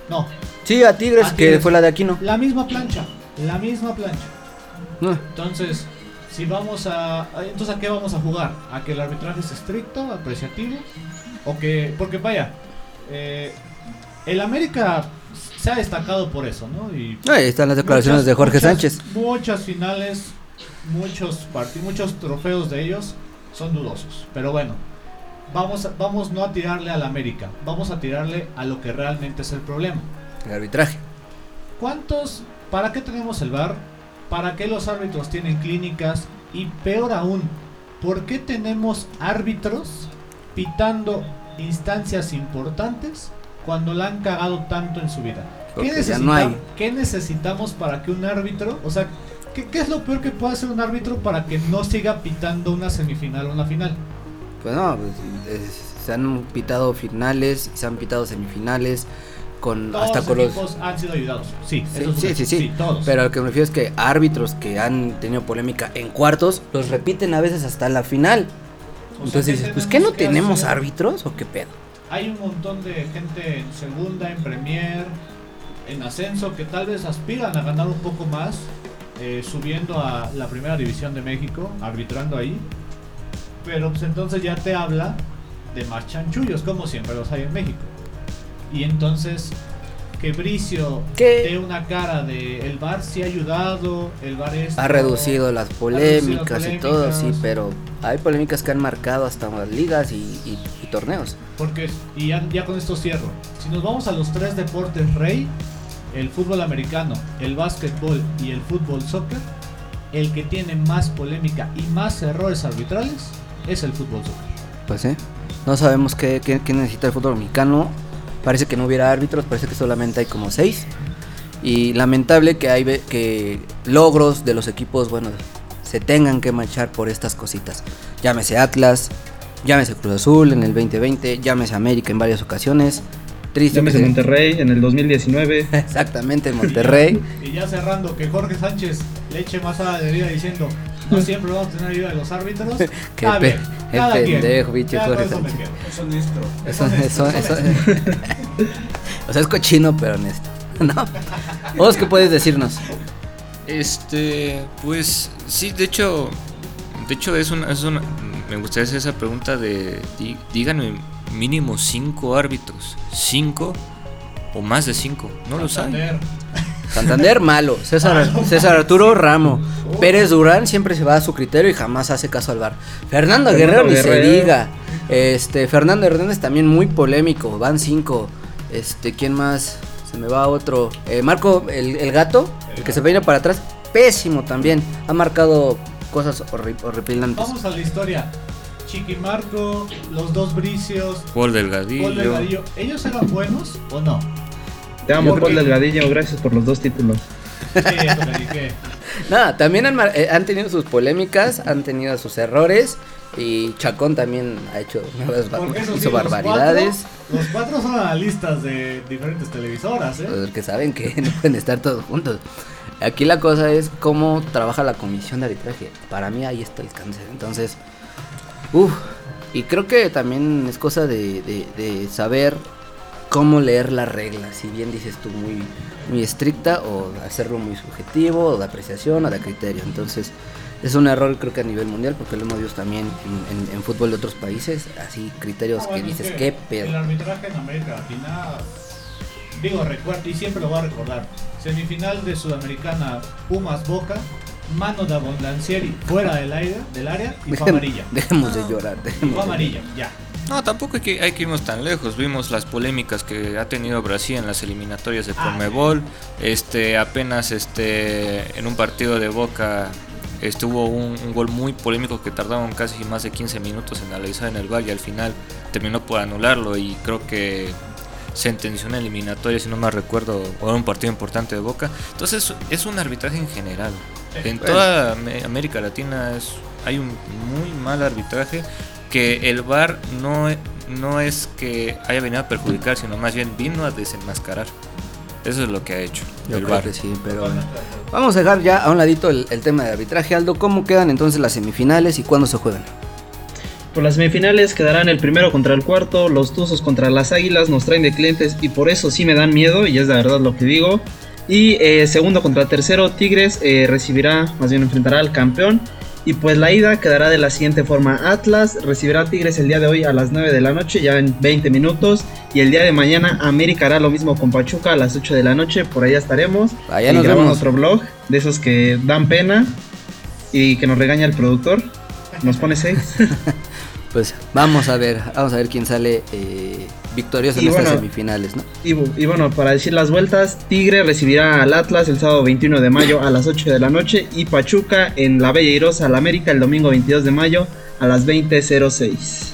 Speaker 1: No,
Speaker 2: Sí, a Tigres,
Speaker 1: A
Speaker 2: que
Speaker 1: Tigres.
Speaker 2: fue la de Aquino.
Speaker 1: la misma plancha, la misma plancha.
Speaker 2: No.
Speaker 1: Entonces, si vamos a, entonces a qué vamos a jugar? A que el arbitraje es estricto, apreciativo, o que, porque vaya, eh, el América se ha destacado por eso, ¿no? Y
Speaker 2: Ahí están las declaraciones
Speaker 1: muchas-
Speaker 2: de Jorge
Speaker 1: muchas-
Speaker 2: Sánchez.
Speaker 1: Muchas finales, muchos partidos, muchos trofeos de ellos son dudosos. Pero bueno, vamos, vamos no a tirarle al América, vamos a tirarle a lo que realmente es el problema.
Speaker 2: El arbitraje.
Speaker 1: ¿Cuántos? ¿Para qué tenemos el VAR? ¿Para qué los árbitros tienen clínicas? Y peor aún, ¿por qué tenemos árbitros pitando instancias importantes cuando la han cagado tanto en su vida?
Speaker 2: Ya
Speaker 1: necesita-
Speaker 2: no hay.
Speaker 1: ¿Qué necesitamos para que un árbitro, o sea, ¿qué, qué es lo peor que puede hacer un árbitro para que no siga pitando una semifinal o una final?
Speaker 2: Pues no, pues, es- se han pitado finales, se han pitado semifinales, con
Speaker 1: Todos
Speaker 2: hasta
Speaker 1: los
Speaker 2: con los...
Speaker 1: han sido ayudados. Sí,
Speaker 2: Sí, sí, sí,
Speaker 1: hecho.
Speaker 2: sí.
Speaker 1: todos.
Speaker 2: Pero lo que me refiero es que árbitros que han tenido polémica en cuartos los repiten a veces hasta la final.
Speaker 1: O
Speaker 2: Entonces
Speaker 1: ¿qué
Speaker 2: dices, pues ¿qué no
Speaker 1: que
Speaker 2: tenemos
Speaker 1: hacer?
Speaker 2: árbitros o qué pedo?
Speaker 1: Hay un montón de gente en segunda, en Premier, en ascenso, que tal vez aspiran a ganar un poco más, eh, subiendo a la primera división de México, arbitrando ahí. Pero pues entonces ya te habla de más chanchullos, como siempre los hay en México. Y entonces, que Bricio
Speaker 2: ¿Qué?
Speaker 1: dé una cara de el VAR sí ha ayudado, el VAR es...
Speaker 2: Ha reducido las polémicas y todo, sí,
Speaker 1: polémicas.
Speaker 2: pero hay polémicas que han marcado hasta las ligas y, y- y torneos.
Speaker 1: Porque, y ya, ya con esto cierro. Si nos vamos a los tres deportes rey, el fútbol americano, el básquetbol y el fútbol soccer, el que tiene más polémica y más errores arbitrales es el fútbol soccer.
Speaker 2: Pues sí, no sabemos qué, qué- qué necesita el fútbol mexicano. Parece que no hubiera árbitros, parece que solamente hay como seis. Y lamentable que hay que logros de los equipos, bueno, se tengan que manchar por estas cositas. Llámese Atlas, llámese Cruz Azul en el 2020, llámese América en varias ocasiones. Triste.
Speaker 3: Llámese
Speaker 2: se-
Speaker 3: Monterrey en el 2019. (laughs)
Speaker 2: Exactamente, en Monterrey.
Speaker 1: Y ya cerrando, que Jorge Sánchez le eche más a la herida diciendo, no siempre vamos a tener ayuda de los árbitros. (laughs)
Speaker 2: Qué pe-
Speaker 1: cada quien.
Speaker 2: pendejo,
Speaker 1: con
Speaker 2: Jorge
Speaker 1: eso me
Speaker 2: Sánchez.
Speaker 1: quedo.
Speaker 8: Es honesto.
Speaker 1: Es (laughs)
Speaker 2: o sea, es cochino, pero honesto. (laughs) ¿No? ¿Vos qué puedes decirnos?
Speaker 4: Este, pues sí, de hecho, de hecho es una, es una- me gustaría hacer esa pregunta de, díganme mínimo cinco árbitros, cinco o más de cinco, no lo saben.
Speaker 1: Santander.
Speaker 2: Santander, malo. César, César Arturo Ramo. Pérez Durán siempre se va a su criterio y jamás hace caso al bar. Fernando
Speaker 3: Fernando
Speaker 2: Guerrero ni se diga. Este, Fernando Hernández también muy polémico. Van cinco. Este, ¿quién más? Se me va otro. Eh, Marco, el, el gato, el que se peina para atrás. Pésimo también. Ha marcado cosas horri- horripilantes.
Speaker 1: Vamos a la historia. Chiqui Marco, los dos Bricios,
Speaker 4: Paul Delgadillo.
Speaker 1: Paul Delgadillo, ¿ellos eran buenos o no?
Speaker 3: Te amo, Paul Delgadillo. Gracias por los dos títulos.
Speaker 1: Sí, eso le dije. (laughs)
Speaker 2: Nada, también han, eh, han tenido sus polémicas, han tenido sus errores. Y Chacón también ha hecho nuevas bar-
Speaker 1: sí,
Speaker 2: hizo
Speaker 1: los
Speaker 2: barbaridades.
Speaker 1: cuatro- Los cuatro son analistas de diferentes televisoras, ¿eh?
Speaker 2: Los que saben que (laughs) no pueden estar todos juntos. Aquí la cosa es cómo trabaja la comisión de arbitraje. Para mí ahí está el cáncer. Entonces, uff. Y creo que también es cosa de, de- de saber cómo leer la regla. Si bien dices tú muy, muy estricta o hacerlo muy subjetivo o de apreciación o de criterio. Entonces, es un error creo que a nivel mundial porque lo hemos visto también en, en- en fútbol de otros países. Así criterios
Speaker 1: No,
Speaker 2: que
Speaker 1: bueno, es
Speaker 2: dices,
Speaker 1: que
Speaker 2: qué
Speaker 1: El
Speaker 2: pedo.
Speaker 1: arbitraje en América Latina, digo, recuerdo y siempre lo voy a recordar. Semifinal de Sudamericana, Pumas Boca, mano de Abondancieri fuera del aire, del área y fue amarilla.
Speaker 2: Dejemos de llorar.
Speaker 1: Y
Speaker 2: dejemos
Speaker 1: fue
Speaker 2: de-
Speaker 1: amarilla, ya.
Speaker 4: No, tampoco hay que, hay que irnos tan lejos. Vimos las polémicas que ha tenido Brasil en las eliminatorias de
Speaker 1: Ah,
Speaker 4: Conmebol. Este, apenas este, en un partido de Boca estuvo un, un gol muy polémico que tardaron casi más de 15 minutos en analizar en el VAR y al final terminó por anularlo y creo que sentenció una eliminatoria, si no me recuerdo, o era un partido importante de Boca. Entonces es un arbitraje en general. En toda Am- América Latina es, hay un muy mal arbitraje que el VAR no, no es que haya venido a perjudicar, sino más bien vino a desenmascarar. Eso es lo que ha hecho
Speaker 2: Yo
Speaker 4: el
Speaker 2: creo
Speaker 4: VAR.
Speaker 2: que sí, pero bueno. Vamos a dejar ya a un ladito el, el tema de arbitraje. Aldo, ¿cómo quedan entonces las semifinales y cuándo se juegan?
Speaker 3: Por las semifinales quedarán el primero contra el cuarto, los Tuzos contra las Águilas nos traen de clientes y por eso sí me dan miedo y es de verdad lo que digo. Y eh, segundo contra tercero, Tigres eh, recibirá, más bien enfrentará al campeón. Y pues la ida quedará de la siguiente forma. Atlas recibirá a Tigres el día de hoy a las 9 de la noche, ya en 20 minutos. Y el día de mañana América hará lo mismo con Pachuca a las 8 de la noche, por allá estaremos.
Speaker 2: Allá
Speaker 3: y
Speaker 2: nos
Speaker 3: grabando
Speaker 2: vemos.
Speaker 3: otro blog de esos que dan pena y que nos regaña el productor. Nos pone 6. (laughs)
Speaker 2: Pues vamos a ver, vamos a ver quién sale eh, victorioso en estas
Speaker 3: bueno,
Speaker 2: semifinales, ¿no?
Speaker 3: Y, bu- y bueno, para decir las vueltas, Tigre recibirá al Atlas el sábado 21 de mayo a las 8 de la noche y Pachuca en la Bella Irosa al América el domingo 22 de mayo a las 20.06.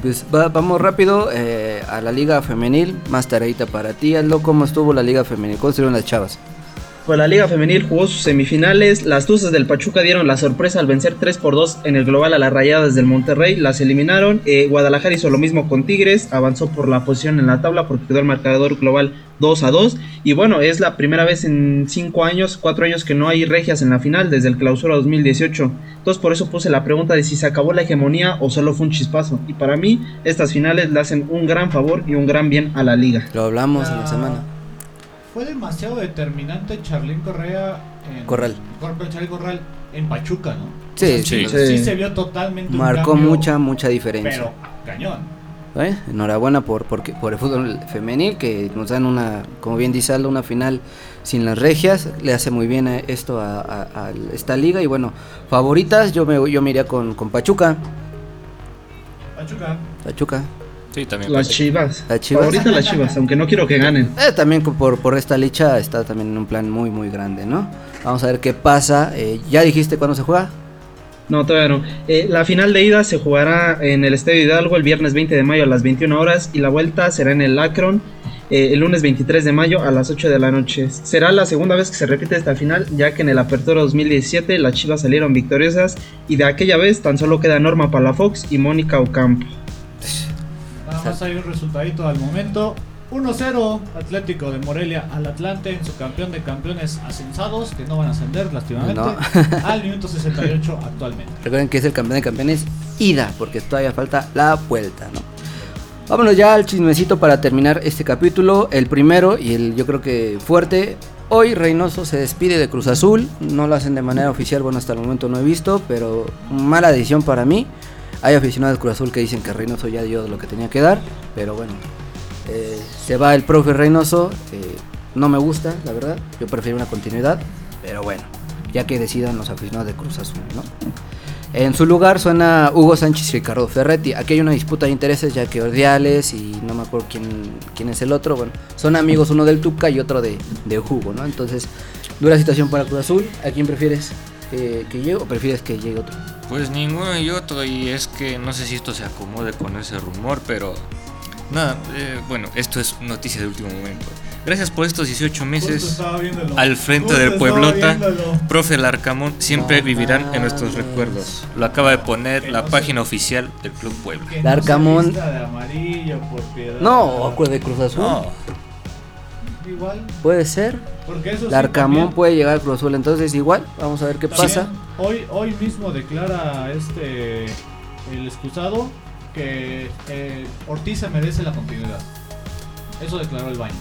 Speaker 2: Pues va- vamos rápido eh, a la liga femenil, más tareita para ti, Aldo, ¿cómo estuvo la liga femenil? ¿Cómo estuvieron las chavas?
Speaker 3: Pues la Liga Femenil jugó sus semifinales. Las Tuzas del Pachuca dieron la sorpresa al vencer 3 por 2 en el global a las Rayadas del Monterrey. Las eliminaron. Eh, Guadalajara hizo lo mismo con Tigres. Avanzó por la posición en la tabla porque quedó el marcador global 2 a 2. Y bueno, es la primera vez en 5 años, 4 años que no hay regias en la final desde el clausura 2018. Entonces por eso puse la pregunta de si se acabó la hegemonía o solo fue un chispazo. Y para mí, estas finales le hacen un gran favor y un gran bien a la liga.
Speaker 2: Lo hablamos en la semana.
Speaker 1: Fue demasiado determinante Charlín Correa en
Speaker 2: Corral.
Speaker 1: Cor- Charlín Corral en Pachuca, ¿no?
Speaker 2: Sí,
Speaker 1: O sea,
Speaker 2: sí.
Speaker 1: sí,
Speaker 3: Sí.
Speaker 1: se vio totalmente un
Speaker 2: Marcó
Speaker 1: cambio,
Speaker 2: mucha, mucha diferencia.
Speaker 1: Pero cañón.
Speaker 2: ¿Eh? Enhorabuena por, por, por el fútbol femenil, que nos dan una, como bien dice Aldo, una final sin las regias. Le hace muy bien a esto a, a- a esta liga. Y bueno, favoritas, yo me, yo me iría con, con Pachuca.
Speaker 1: Pachuca.
Speaker 2: Pachuca.
Speaker 4: Sí, también.
Speaker 3: Las. Chivas.
Speaker 2: Las Chivas.
Speaker 3: Ahorita las Chivas, aunque no quiero que ganen.
Speaker 2: Eh, también por, por esta licha está también en un plan muy, muy grande, ¿no? Vamos a ver qué pasa. Eh, ¿Ya dijiste cuándo se juega?
Speaker 3: No, todavía no. Eh, la final de ida se jugará en el Estadio Hidalgo el viernes 20 de mayo a las 21 horas y la vuelta será en el Akron eh, el lunes 23 de mayo a las 8 de la noche. Será la segunda vez que se repite esta final, ya que en el Apertura 2017 las Chivas salieron victoriosas y de aquella vez tan solo queda Norma Palafox y Mónica Ocampo.
Speaker 1: Nada más hay un resultadito al momento. 1-0 Atlético de Morelia al Atlante en su campeón de campeones ascensados que no van a ascender lastimamente
Speaker 2: No. (laughs)
Speaker 1: al minuto 68 actualmente.
Speaker 2: Recuerden que es el campeón de campeones ida, porque todavía falta la vuelta, ¿no? Vámonos ya al chismecito para terminar este capítulo. El primero y el yo creo que fuerte. Hoy Reynoso se despide de Cruz Azul. No lo hacen de manera oficial, bueno, hasta el momento no he visto, pero mala decisión para mí. Hay aficionados de Cruz Azul que dicen que Reynoso ya dio lo que tenía que dar, pero bueno. eh, se va el profe Reynoso. no me gusta, la verdad. Yo prefiero una continuidad, pero bueno, ya que decidan los aficionados de Cruz Azul, ¿no? En su lugar suena Hugo Sánchez y Ricardo Ferretti. Aquí hay una disputa de intereses ya que Ordiales y no me acuerdo quién, quién es el otro. Bueno, son amigos uno del Tuca y otro de, de Hugo, ¿no? Entonces, dura situación para Cruz Azul. ¿A quién prefieres que, que llegue o prefieres que llegue otro?
Speaker 4: Pues ninguno y otro, y es que no sé si esto se acomode con ese rumor, pero nada, eh, bueno, esto es noticia de último momento. Gracias por estos 18
Speaker 1: Justo
Speaker 4: meses al frente del Pueblota.
Speaker 1: viéndolo.
Speaker 4: Profe Larcamón siempre vivirán en nuestros recuerdos. Lo acaba de poner
Speaker 1: Que
Speaker 4: la
Speaker 1: no se-
Speaker 4: página oficial del Club Puebla.
Speaker 2: Larcamón.
Speaker 1: No se vista de amarillo por piedad.
Speaker 2: No, acuerdo de Cruz Azul.
Speaker 4: No,
Speaker 1: Igual.
Speaker 2: Puede ser.
Speaker 1: Porque eso sí
Speaker 2: Larcamón puede llegar a Cruz Azul, entonces igual. Vamos a ver qué
Speaker 1: también
Speaker 2: pasa.
Speaker 1: Hoy, hoy mismo declara este el excusado que eh, Ortiz se merece la continuidad. Eso declaró el baño.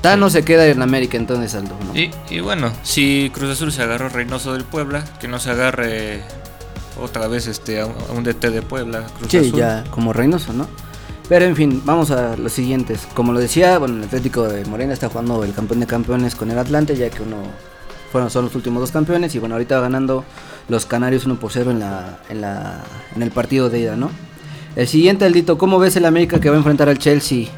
Speaker 2: Tano se queda en América entonces, Aldo, ¿no?
Speaker 4: Y, y bueno, si Cruz Azul se agarró Reynoso del Puebla, que no se agarre otra vez este a un, a un DT de Puebla, Cruz
Speaker 2: Sí,
Speaker 4: Azul.
Speaker 2: ya como Reynoso, ¿no? Pero en fin, vamos a los siguientes. Como lo decía, bueno, el Atlético de Morena está jugando el campeón de campeones con el Atlante, ya que uno fueron son los últimos dos campeones y bueno, ahorita va ganando los Canarios 1 por 0 en la en la en el partido de ida, ¿no? El siguiente, Aldito, ¿cómo ves el América que va a enfrentar al Chelsea?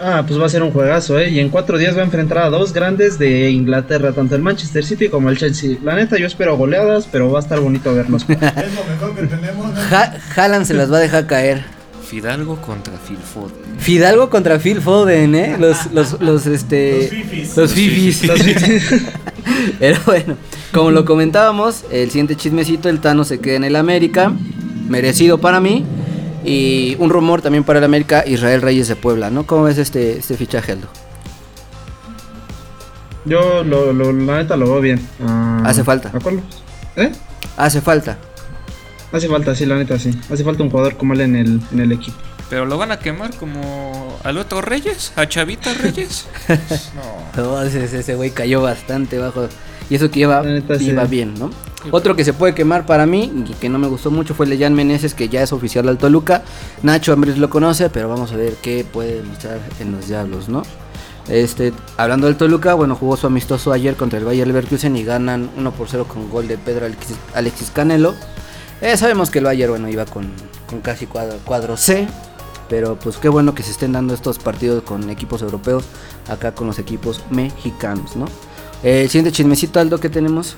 Speaker 3: Ah, pues va a ser un juegazo, ¿eh? Y en cuatro días va a enfrentar a dos grandes de Inglaterra, tanto el Manchester City como el Chelsea. La neta, yo espero goleadas, pero va a estar bonito verlos. (laughs)
Speaker 5: Es lo mejor que tenemos. ¿no?
Speaker 2: Ja Haaland se las va a dejar caer.
Speaker 4: Fidalgo contra Phil Foden.
Speaker 2: Fidalgo contra Phil Foden, ¿eh? Los, los, los, este...
Speaker 5: Los fifis.
Speaker 2: Los fifis. (laughs) Pero bueno, como lo comentábamos, el siguiente chismecito, el Tano se queda en el América, merecido para mí. Y un rumor también para el América, Israel Reyes de Puebla, ¿no? ¿Cómo ves este, este fichaje, Aldo?
Speaker 3: Yo, lo, lo- la neta, lo veo bien. Ah,
Speaker 2: Hace falta.
Speaker 3: ¿a cuál? ¿Eh?
Speaker 2: Hace falta.
Speaker 3: Hace falta, sí, la neta, sí. Hace falta un jugador como él en el, en el equipo.
Speaker 4: Pero lo van a quemar como al otro Reyes, a Chavita Reyes. (laughs) No.
Speaker 2: No, ese ese güey cayó bastante bajo. Y eso que iba,
Speaker 3: neta, sí.
Speaker 2: iba bien, ¿no? Otro que se puede quemar para mí y que no me gustó mucho fue Leyan Meneses, que ya es oficial del Toluca. Nacho Ambriz lo conoce, pero vamos a ver qué puede mostrar en los Diablos, ¿no? Este, hablando del Toluca, bueno, jugó su amistoso ayer contra el Bayer Leverkusen y ganan 1 por 0 con gol de Pedro Alexis, Alexis Canelo. Eh, sabemos que el Bayer, bueno, iba con, con casi cuadro, cuadro C, pero pues qué bueno que se estén dando estos partidos con equipos europeos, acá con los equipos mexicanos, ¿no? Eh, el siguiente chismecito, Aldo, que tenemos.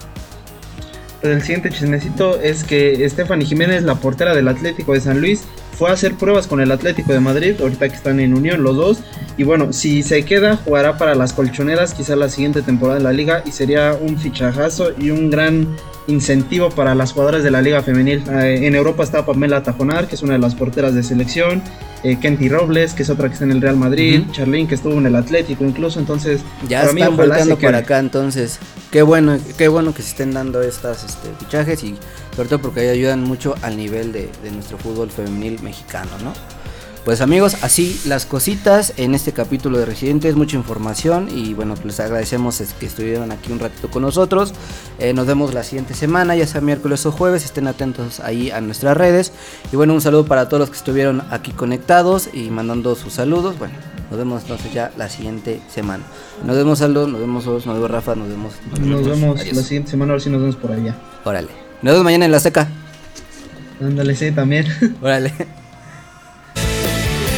Speaker 3: El siguiente chismecito es que Stephanie Jiménez, la portera del Atlético de San Luis, fue a hacer pruebas con el Atlético de Madrid, ahorita que están en unión los dos. Y bueno, si se queda, jugará para las colchoneras quizá la siguiente temporada de la liga y sería un fichajazo y un gran incentivo para las jugadoras de la liga femenil. Eh, en Europa está Pamela Tajonar, que es una de las porteras de selección. Eh, Kenty Robles, que es otra que está en el Real Madrid.
Speaker 2: Ujú.
Speaker 3: Charlene, que estuvo en el Atlético incluso. Entonces,
Speaker 2: Ya
Speaker 3: para
Speaker 2: están volteando para acá, entonces qué bueno, qué bueno que se estén dando estas este, fichajes y sobre todo porque ahí ayudan mucho al nivel de, de nuestro fútbol femenil mexicano, ¿no? Pues amigos, así las cositas en este capítulo de Residentes, mucha información y bueno, pues les agradecemos que estuvieron aquí un ratito con nosotros. Eh, nos vemos la siguiente semana, ya sea miércoles o jueves, estén atentos ahí a nuestras redes. Y bueno, un saludo para todos los que estuvieron aquí conectados y mandando sus saludos. Bueno, nos vemos entonces ya la siguiente semana. Nos vemos Aldo, nos vemos Os, nos vemos Rafa, nos vemos.
Speaker 3: Nos vemos
Speaker 2: Adiós.
Speaker 3: la siguiente semana, a ver si nos vemos por allá.
Speaker 2: Órale. Nos vemos mañana en la seca.
Speaker 3: Ándale, sí, también.
Speaker 2: Órale. (laughs)